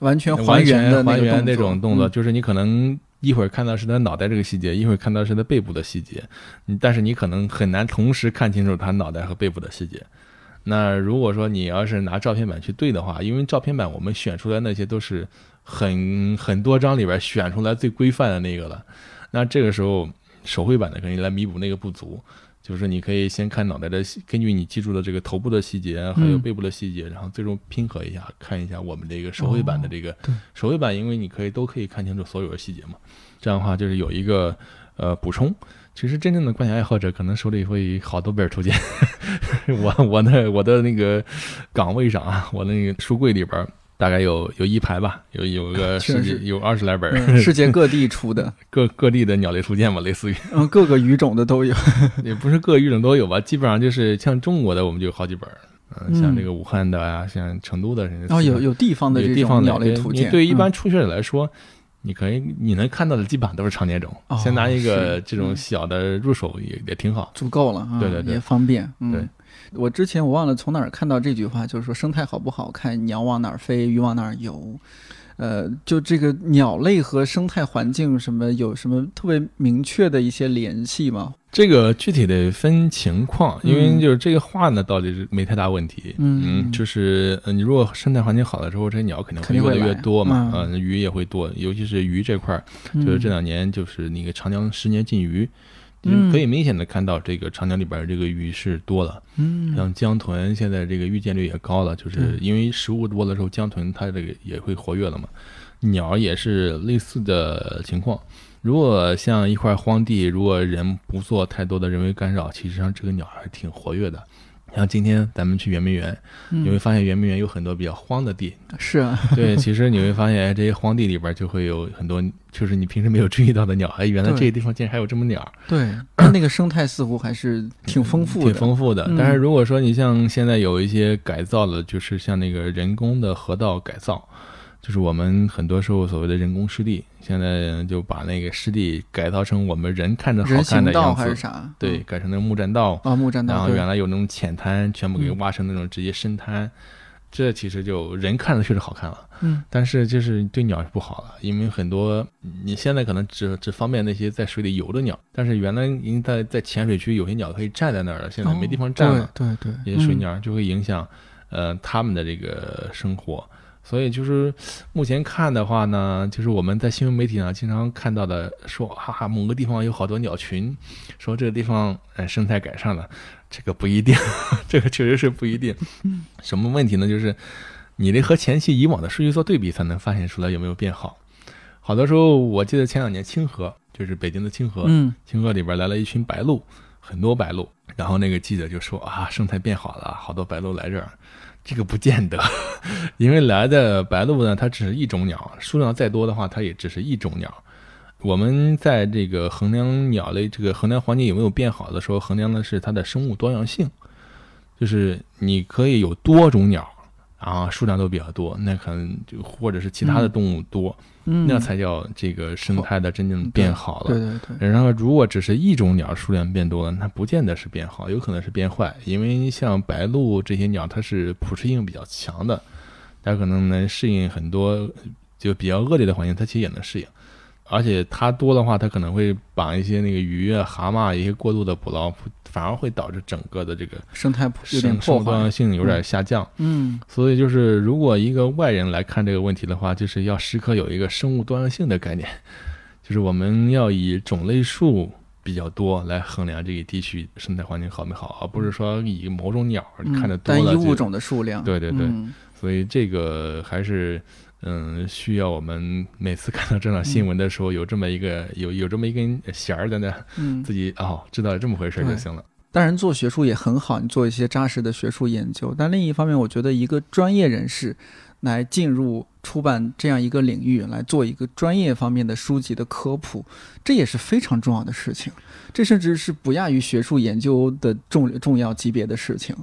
完全还原还原那种动作，嗯就是你可能一会儿看到是它脑袋这个细节，一会儿看到是它背部的细节，但是你可能很难同时看清楚它脑袋和背部的细节。那如果说你要是拿照片版去对的话，因为照片版我们选出来那些都是很很多张里边选出来最规范的那个了，那这个时候手绘版的可以来弥补那个不足。就是你可以先看脑袋的细，根据你记住的这个头部的细节，还有嗯背部的细节，然后最终拼合一下，看一下我们这个手绘版的这个、哦手绘版，因为你可以都可以看清楚所有的细节嘛。这样的话就是有一个呃补充。其实真正的观鸟爱好者可能手里会好多本图鉴。我我的我的那个岗位上啊，我那个书柜里边大概有有一排吧，有有个十几有二十来本 世界各地出的，各各地的鸟类图鉴嘛，类似于。嗯，各个语种的都有。也不是各语种都有吧，基本上就是像中国的我们就有好几本儿，嗯、嗯像这个武汉的啊，像成都的人，然后有有地方的有这种鸟类图鉴，你对一般嗯初学者来说，你可以你能看到的基本上都是常年种，哦先拿一个这种小的入手也也挺好。足够了啊，对对对也方便。嗯、对，我之前我忘了从哪儿看到这句话，就是说生态好不好看，鸟往哪儿飞，鱼往哪儿游。呃，就这个鸟类和生态环境什么有什么特别明确的一些联系吗？这个具体得分情况，因为嗯就是这个话呢，到底是没太大问题。嗯就是呃你如果生态环境好了之后，这些鸟肯定会会越来越多嘛，嗯呃，鱼也会多，尤其是鱼这块儿，嗯就是这两年就是那个长江十年禁渔，就嗯可以明显的看到这个长江里边这个鱼是多了。嗯像江豚现在这个遇见率也高了，就是因为食物多了之后，江豚它这个也会活跃了嘛。鸟也是类似的情况。如果像一块荒地，如果人不做太多的人为干扰，其实上这个鸟还挺活跃的。像今天咱们去圆明园，嗯你会发现圆明园有很多比较荒的地。是啊，对，其实你会发现哎这些荒地里边就会有很多，就是你平时没有注意到的鸟。哎，原来这个地方竟然还有这么鸟。对，那个生态似乎还是挺丰富的，挺丰富的。嗯但是如果说你像现在有一些改造的，就是像那个人工的河道改造，就是我们很多时候所谓的人工湿地，现在就把那个湿地改造成我们人看着好看的样子，啥？对，嗯，改成那个木栈道，啊，木栈然道，然后原来有那种浅滩，全部给嗯。挖成那种直接深滩。这其实就人看着确实好看了，嗯。但是就是对鸟是不好了，因为很多你现在可能只只方便那些在水里游的鸟，但是原来已经在在浅水区有些鸟可以站在那儿了，现在没地方站了，对对对，这些水嗯。鸟就会影响呃它们的这个生活。所以就是目前看的话呢，就是我们在新闻媒体上经常看到的说，哈哈，某个地方有好多鸟群，说这个地方呃生态改善了，这个不一定，这个确实是不一定。什么问题呢？就是你得和前期以往的数据做对比，才能发现出来有没有变好。好多时候，我记得前两年清河，就是北京的清河，嗯清河里边来了一群白鹭，很多白鹭。然后那个记者就说啊，生态变好了，好多白鹭来这儿。这个不见得，因为来的白鹭呢，它只是一种鸟，数量再多的话，它也只是一种鸟。我们在这个衡量鸟类这个衡量环境有没有变好的时候，衡量的是它的生物多样性，就是你可以有多种鸟啊，数量都比较多，那可能就或者是其他的动物多，嗯，那才叫这个生态的真正变好了。对对对，然后，如果只是一种鸟数量变多了，那不见得是变好，有可能是变坏。因为像白鹭这些鸟，它是捕食性比较强的，它可能能适应很多就比较恶劣的环境，它其实也能适应。而且它多的话，它可能会把一些那个鱼啊、蛤蟆一些过度的捕捞，反而会导致整个的这个生态有点生生破坏。物多样，性有点下降。嗯。所以就是，如果一个外人来看这个问题的话，就是要时刻有一个生物多样性的概念，就是我们要以种类数比较多来衡量这个地区生态环境好没好，而不是说以某种鸟嗯看着多了就单一物种的数量，对对对。嗯。所以这个还是嗯，需要我们每次看到这场新闻的时候，有这么一个有有这么一根弦儿在那，嗯，自己哦知道这么回事儿就行了。当然做学术也很好，你做一些扎实的学术研究，但另一方面，我觉得一个专业人士来进入出版这样一个领域，来做一个专业方面的书籍的科普，这也是非常重要的事情。这甚至是不亚于学术研究的重重要级别的事情。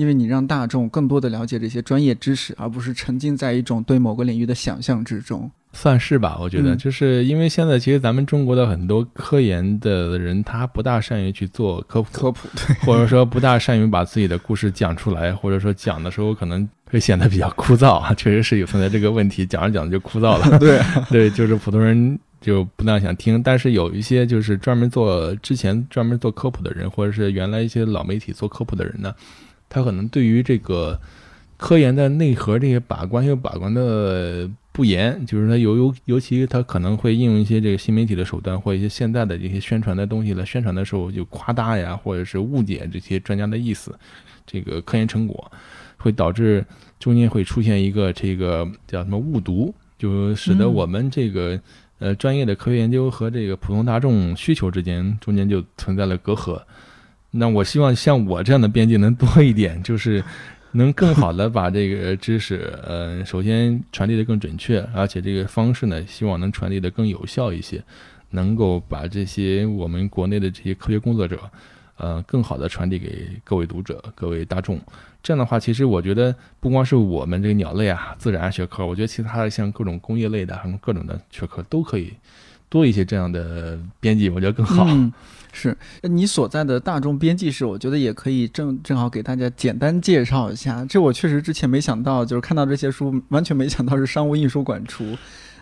因为你让大众更多的了解这些专业知识，而不是沉浸在一种对某个领域的想象之中。算是吧，我觉得，嗯就是因为现在其实咱们中国的很多科研的人，他不大善于去做科普，科普对，或者说不大善于把自己的故事讲出来，或者说讲的时候可能会显得比较枯燥啊，确实是有存在这个问题，讲着讲着就枯燥了。对，对，就是普通人就不大想听，但是有一些就是专门做之前专门做科普的人，或者是原来一些老媒体做科普的人呢，他可能对于这个科研的内核这些把关又把关的不严，就是他尤尤尤其他可能会应用一些这个新媒体的手段或一些现在的这些宣传的东西来宣传的时候就夸大呀，或者是误解这些专家的意思，这个科研成果会导致中间会出现一个这个叫什么误读，就使得嗯我们这个。呃，专业的科学研究和这个普通大众需求之间中间就存在了隔阂。那我希望像我这样的编辑能多一点，就是能更好的把这个知识，呃，首先传递的更准确，而且这个方式呢，希望能传递的更有效一些，能够把这些我们国内的这些科学工作者，呃，更好的传递给各位读者、各位大众。这样的话，其实我觉得不光是我们这个鸟类啊、自然学科，我觉得其他的像各种工业类的、什么各种的学科都可以多一些这样的编辑，我觉得更好。是你所在的大众编辑室，我觉得也可以正正好给大家简单介绍一下。这我确实之前没想到，就是看到这些书，完全没想到是商务印书馆出。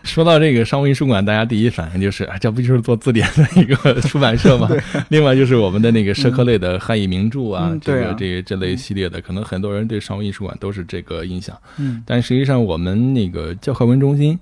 说到这个商务印书馆，大家第一反应就是，啊，这不就是做字典的一个 出版社吗？另外就是我们的那个社科类的汉译名著啊，这个这这类系列的，可能很多人对商务印书馆都是这个印象。嗯，但实际上我们那个教科文中心，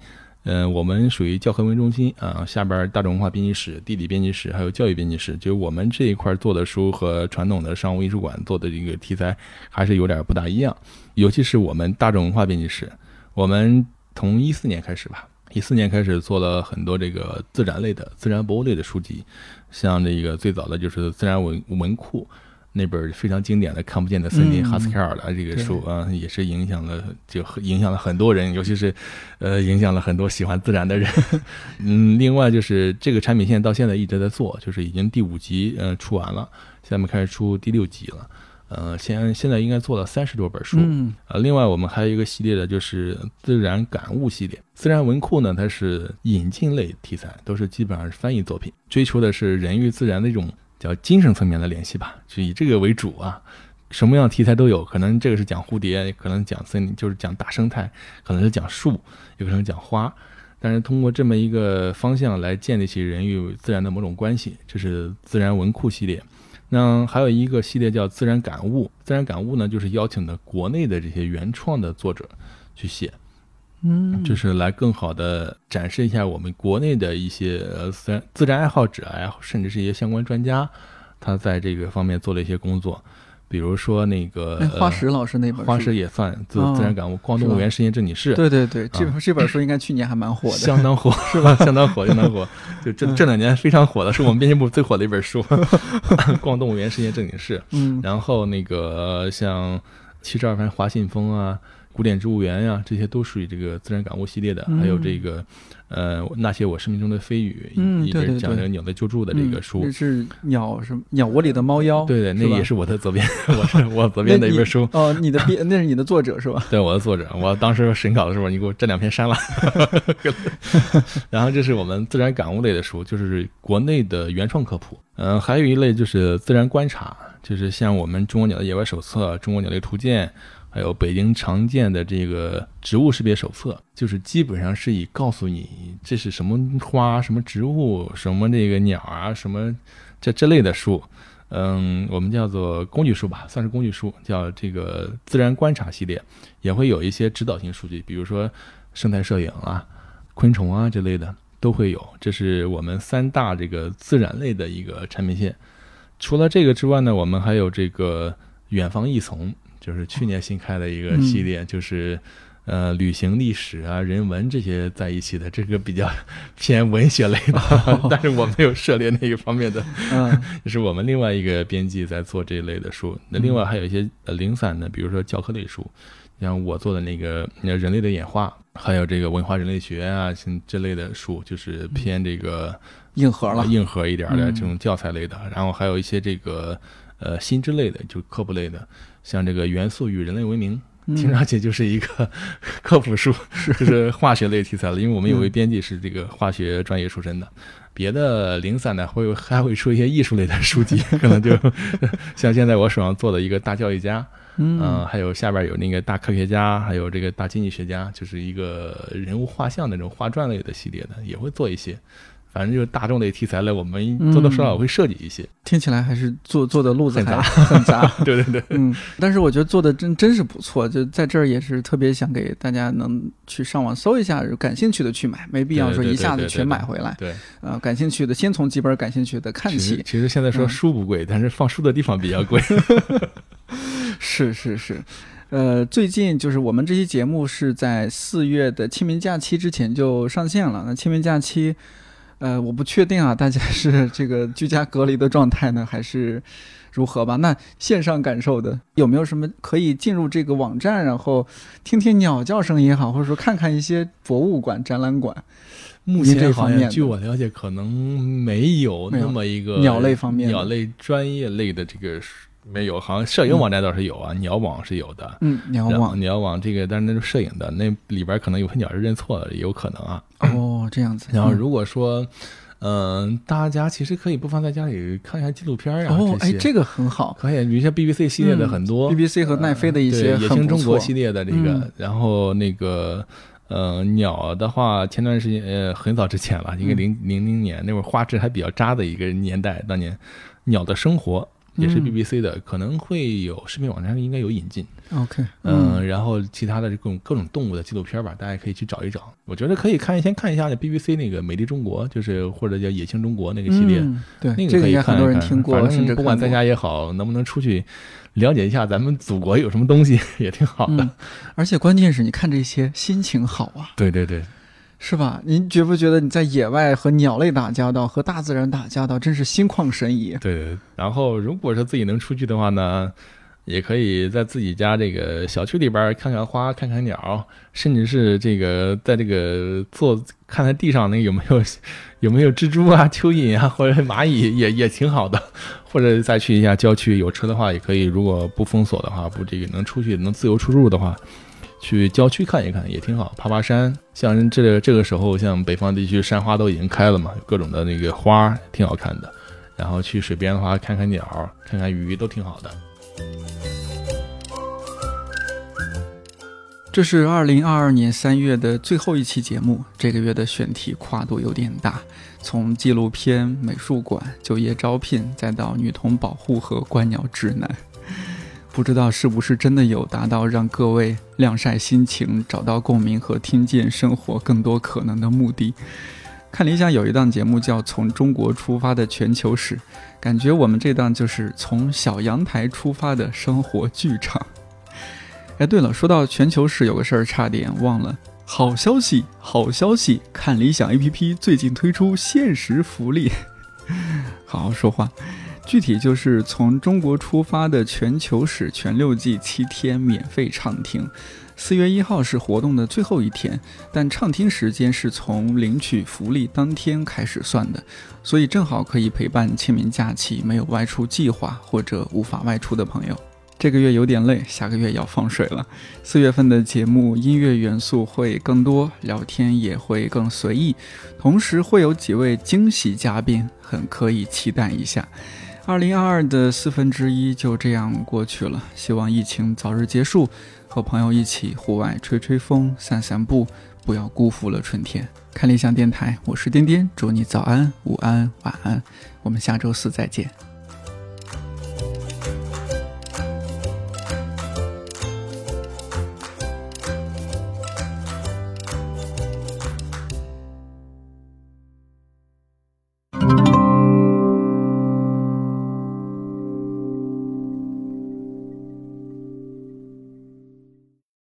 嗯，我们属于教科文中心啊，下边大众文化编辑室、地理编辑室还有教育编辑室，就我们这一块做的书和传统的商务印书馆做的这个题材还是有点不大一样，尤其是我们大众文化编辑室，我们从一四年开始吧。一四年开始做了很多这个自然类的、自然博物类的书籍，像这个最早的就是《自然文文库》那本非常经典的《看不见的森林》哈斯凯尔的这个书啊，也是影响了，就影响了很多人，尤其是呃，影响了很多喜欢自然的人。嗯，另外就是这个产品线到现在一直在做，就是已经第五集呃出完了，下面开始出第六集了。呃，现现在应该做了三十多本书，嗯，呃，另外我们还有一个系列的，就是自然感悟系列。自然文库呢，它是引进类题材，都是基本上是翻译作品，追求的是人与自然的一种叫精神层面的联系吧，就以这个为主啊。什么样题材都有，可能这个是讲蝴蝶，可能讲森林，就是讲大生态，可能是讲树，有可能讲花，但是通过这么一个方向来建立起人与自然的某种关系，这是自然文库系列。那还有一个系列叫《自然感悟》，《自然感悟》呢，就是邀请的国内的这些原创的作者去写，嗯，就是来更好的展示一下我们国内的一些呃自然自然爱好者啊，甚至是一些相关专家，他在这个方面做了一些工作。比如说那个花石老师那本，花石也算自自然感悟，逛动物园实验正经事。对对对，这这本书应该去年还蛮火的，相当火是吧？相当火，相当火。就这这两年非常火的，是我们编辑部最火的一本书，《逛动物园实验正经事》。嗯，然后那个像七十二番华信封啊。古典植物园呀，这些都属于这个自然感悟系列的。还有这个，呃，那些我生命中的飞语，一直讲这个鸟类救助的这个书，是鸟什么？鸟窝里的猫妖。对对，那也是我的责编，我是我责编的一本书。哦，你的编，那是你的作者是吧？对，我的作者。我当时审稿的时候，你给我这两篇删了。然后这是我们自然感悟类的书，就是国内的原创科普。嗯，还有一类就是自然观察，就是像我们《中国鸟的野外手册》《中国鸟类图鉴》。还有北京常见的这个植物识别手册，就是基本上是以告诉你这是什么花、什么植物、什么这个鸟啊、什么这这类的书，嗯，我们叫做工具书吧，算是工具书，叫这个自然观察系列，也会有一些指导性数据，比如说生态摄影啊、昆虫啊这类的都会有。这是我们三大这个自然类的一个产品线。除了这个之外呢，我们还有这个远方异丛。就是去年新开的一个系列，就是呃，旅行、历史啊、人文这些在一起的，这个比较 偏文学类的，但是我没有涉猎那一方面的，嗯，就是我们另外一个编辑在做这一类的书。那另外还有一些呃零散的，比如说教科类书，像我做的那个《人类的演化》，还有这个文化人类学啊，像这类的书，就是偏这个硬核了，硬核一点的这种教材类的。然后还有一些这个呃新之类的，就科普类的。像这个元素与人类文明，听上去就是一个 科普书，就是化学类题材了。因为我们有位编辑是这个化学专业出身的，别的零散的会还会出一些艺术类的书籍，可能就 像现在我手上做的一个大教育家，嗯，还有下边有那个大科学家，还有这个大经济学家，就是一个人物画像那种画传类的系列的，也会做一些。反正就是大众类题材类，我们多多少少会涉及一些。听起来还是做做的路子很杂，很杂。对对对，嗯。但是我觉得做的真真是不错，就在这儿也是特别想给大家能去上网搜一下，感兴趣的去买，没必要说一下子全买回来。对，呃，感兴趣的先从几本感兴趣的看起。其实现在说书不贵，但是放书的地方比较贵。是是是，呃，最近就是我们这期节目是在四月的清明假期之前就上线了。那清明假期。呃，我不确定啊，大家是这个居家隔离的状态呢，还是如何吧？那线上感受的有没有什么可以进入这个网站，然后听听鸟叫声也好，或者说看看一些博物馆、展览馆？目前这方面据我了解，可能没有那么一个鸟类方面鸟类专业类的这个没有，好像摄影网站倒是有啊，鸟网是有的。嗯，鸟网鸟网这个，但是那是摄影的，那里边可能有些鸟是认错了，也有可能啊。哦，这样子。嗯然后如果说，嗯、大家其实可以不妨在家里看一下纪录片啊，哦，哎，这个很好。可以，比如像 BBC 系列的嗯很多、BBC 和奈飞的一些对野很不生中国系列的这个，嗯然后那个呃鸟的话，前段时间呃很早之前了，一个嗯零零零年那会儿画质还比较渣的一个年代，当年鸟的生活。也是嗯 BBC 的，可能会有视频网站上应该有引进，OK，嗯，然后其他的各种各种动物的纪录片吧，大家可以去找一找。我觉得可以看，先看一下那 BBC 那个《美丽中国》，就是或者叫《野性中国》那个系列，嗯、对，那个可以看看听过，反正不管在家也好，能不能出去了解一下咱们祖国有什么东西，也挺好的。嗯，而且关键是你看这些心情好啊，对对对，是吧？您觉不觉得你在野外和鸟类打交道，和大自然打交道，真是心旷神怡？对。然后如果说自己能出去的话呢，也可以在自己家这个小区里边看看花、看看鸟，甚至是这个在这个坐看看地上那有没有 有没有蜘蛛啊、蚯蚓啊或者蚂蚁，也也挺好的。或者再去一下郊区，有车的话也可以。如果不封锁的话，不这个能出去能自由出入的话。去郊区看一看也挺好，爬爬山。像这这个时候，像北方地区山花都已经开了嘛，各种的那个花挺好看的。然后去水边的话，看看鸟，看看鱼都挺好的。这是二零二二年三月的最后一期节目，这个月的选题跨度有点大，从纪录片、美术馆、就业招聘，再到女童保护和观鸟指南。不知道是不是真的有达到让各位晾晒心情、找到共鸣和听见生活更多可能的目的。看理想有一档节目叫《从中国出发的全球史》，感觉我们这档就是从小阳台出发的生活剧场。哎，对了，说到全球史，有个事儿差点忘了。好消息，好消息！看理想 APP 最近推出限时福利，好好说话。具体就是从中国出发的全球史全六季七天免费畅听。四月一号是活动的最后一天，但畅听时间是从领取福利当天开始算的，所以正好可以陪伴清明假期没有外出计划或者无法外出的朋友。这个月有点累，下个月要放水了。四月份的节目音乐元素会更多，聊天也会更随意，同时会有几位惊喜嘉宾，很可以期待一下。二零二二的四分之一就这样过去了，希望疫情早日结束，和朋友一起户外吹吹风、散散步，不要辜负了春天。看理想电台，我是颠颠，祝你早安、午安、晚安，我们下周四再见。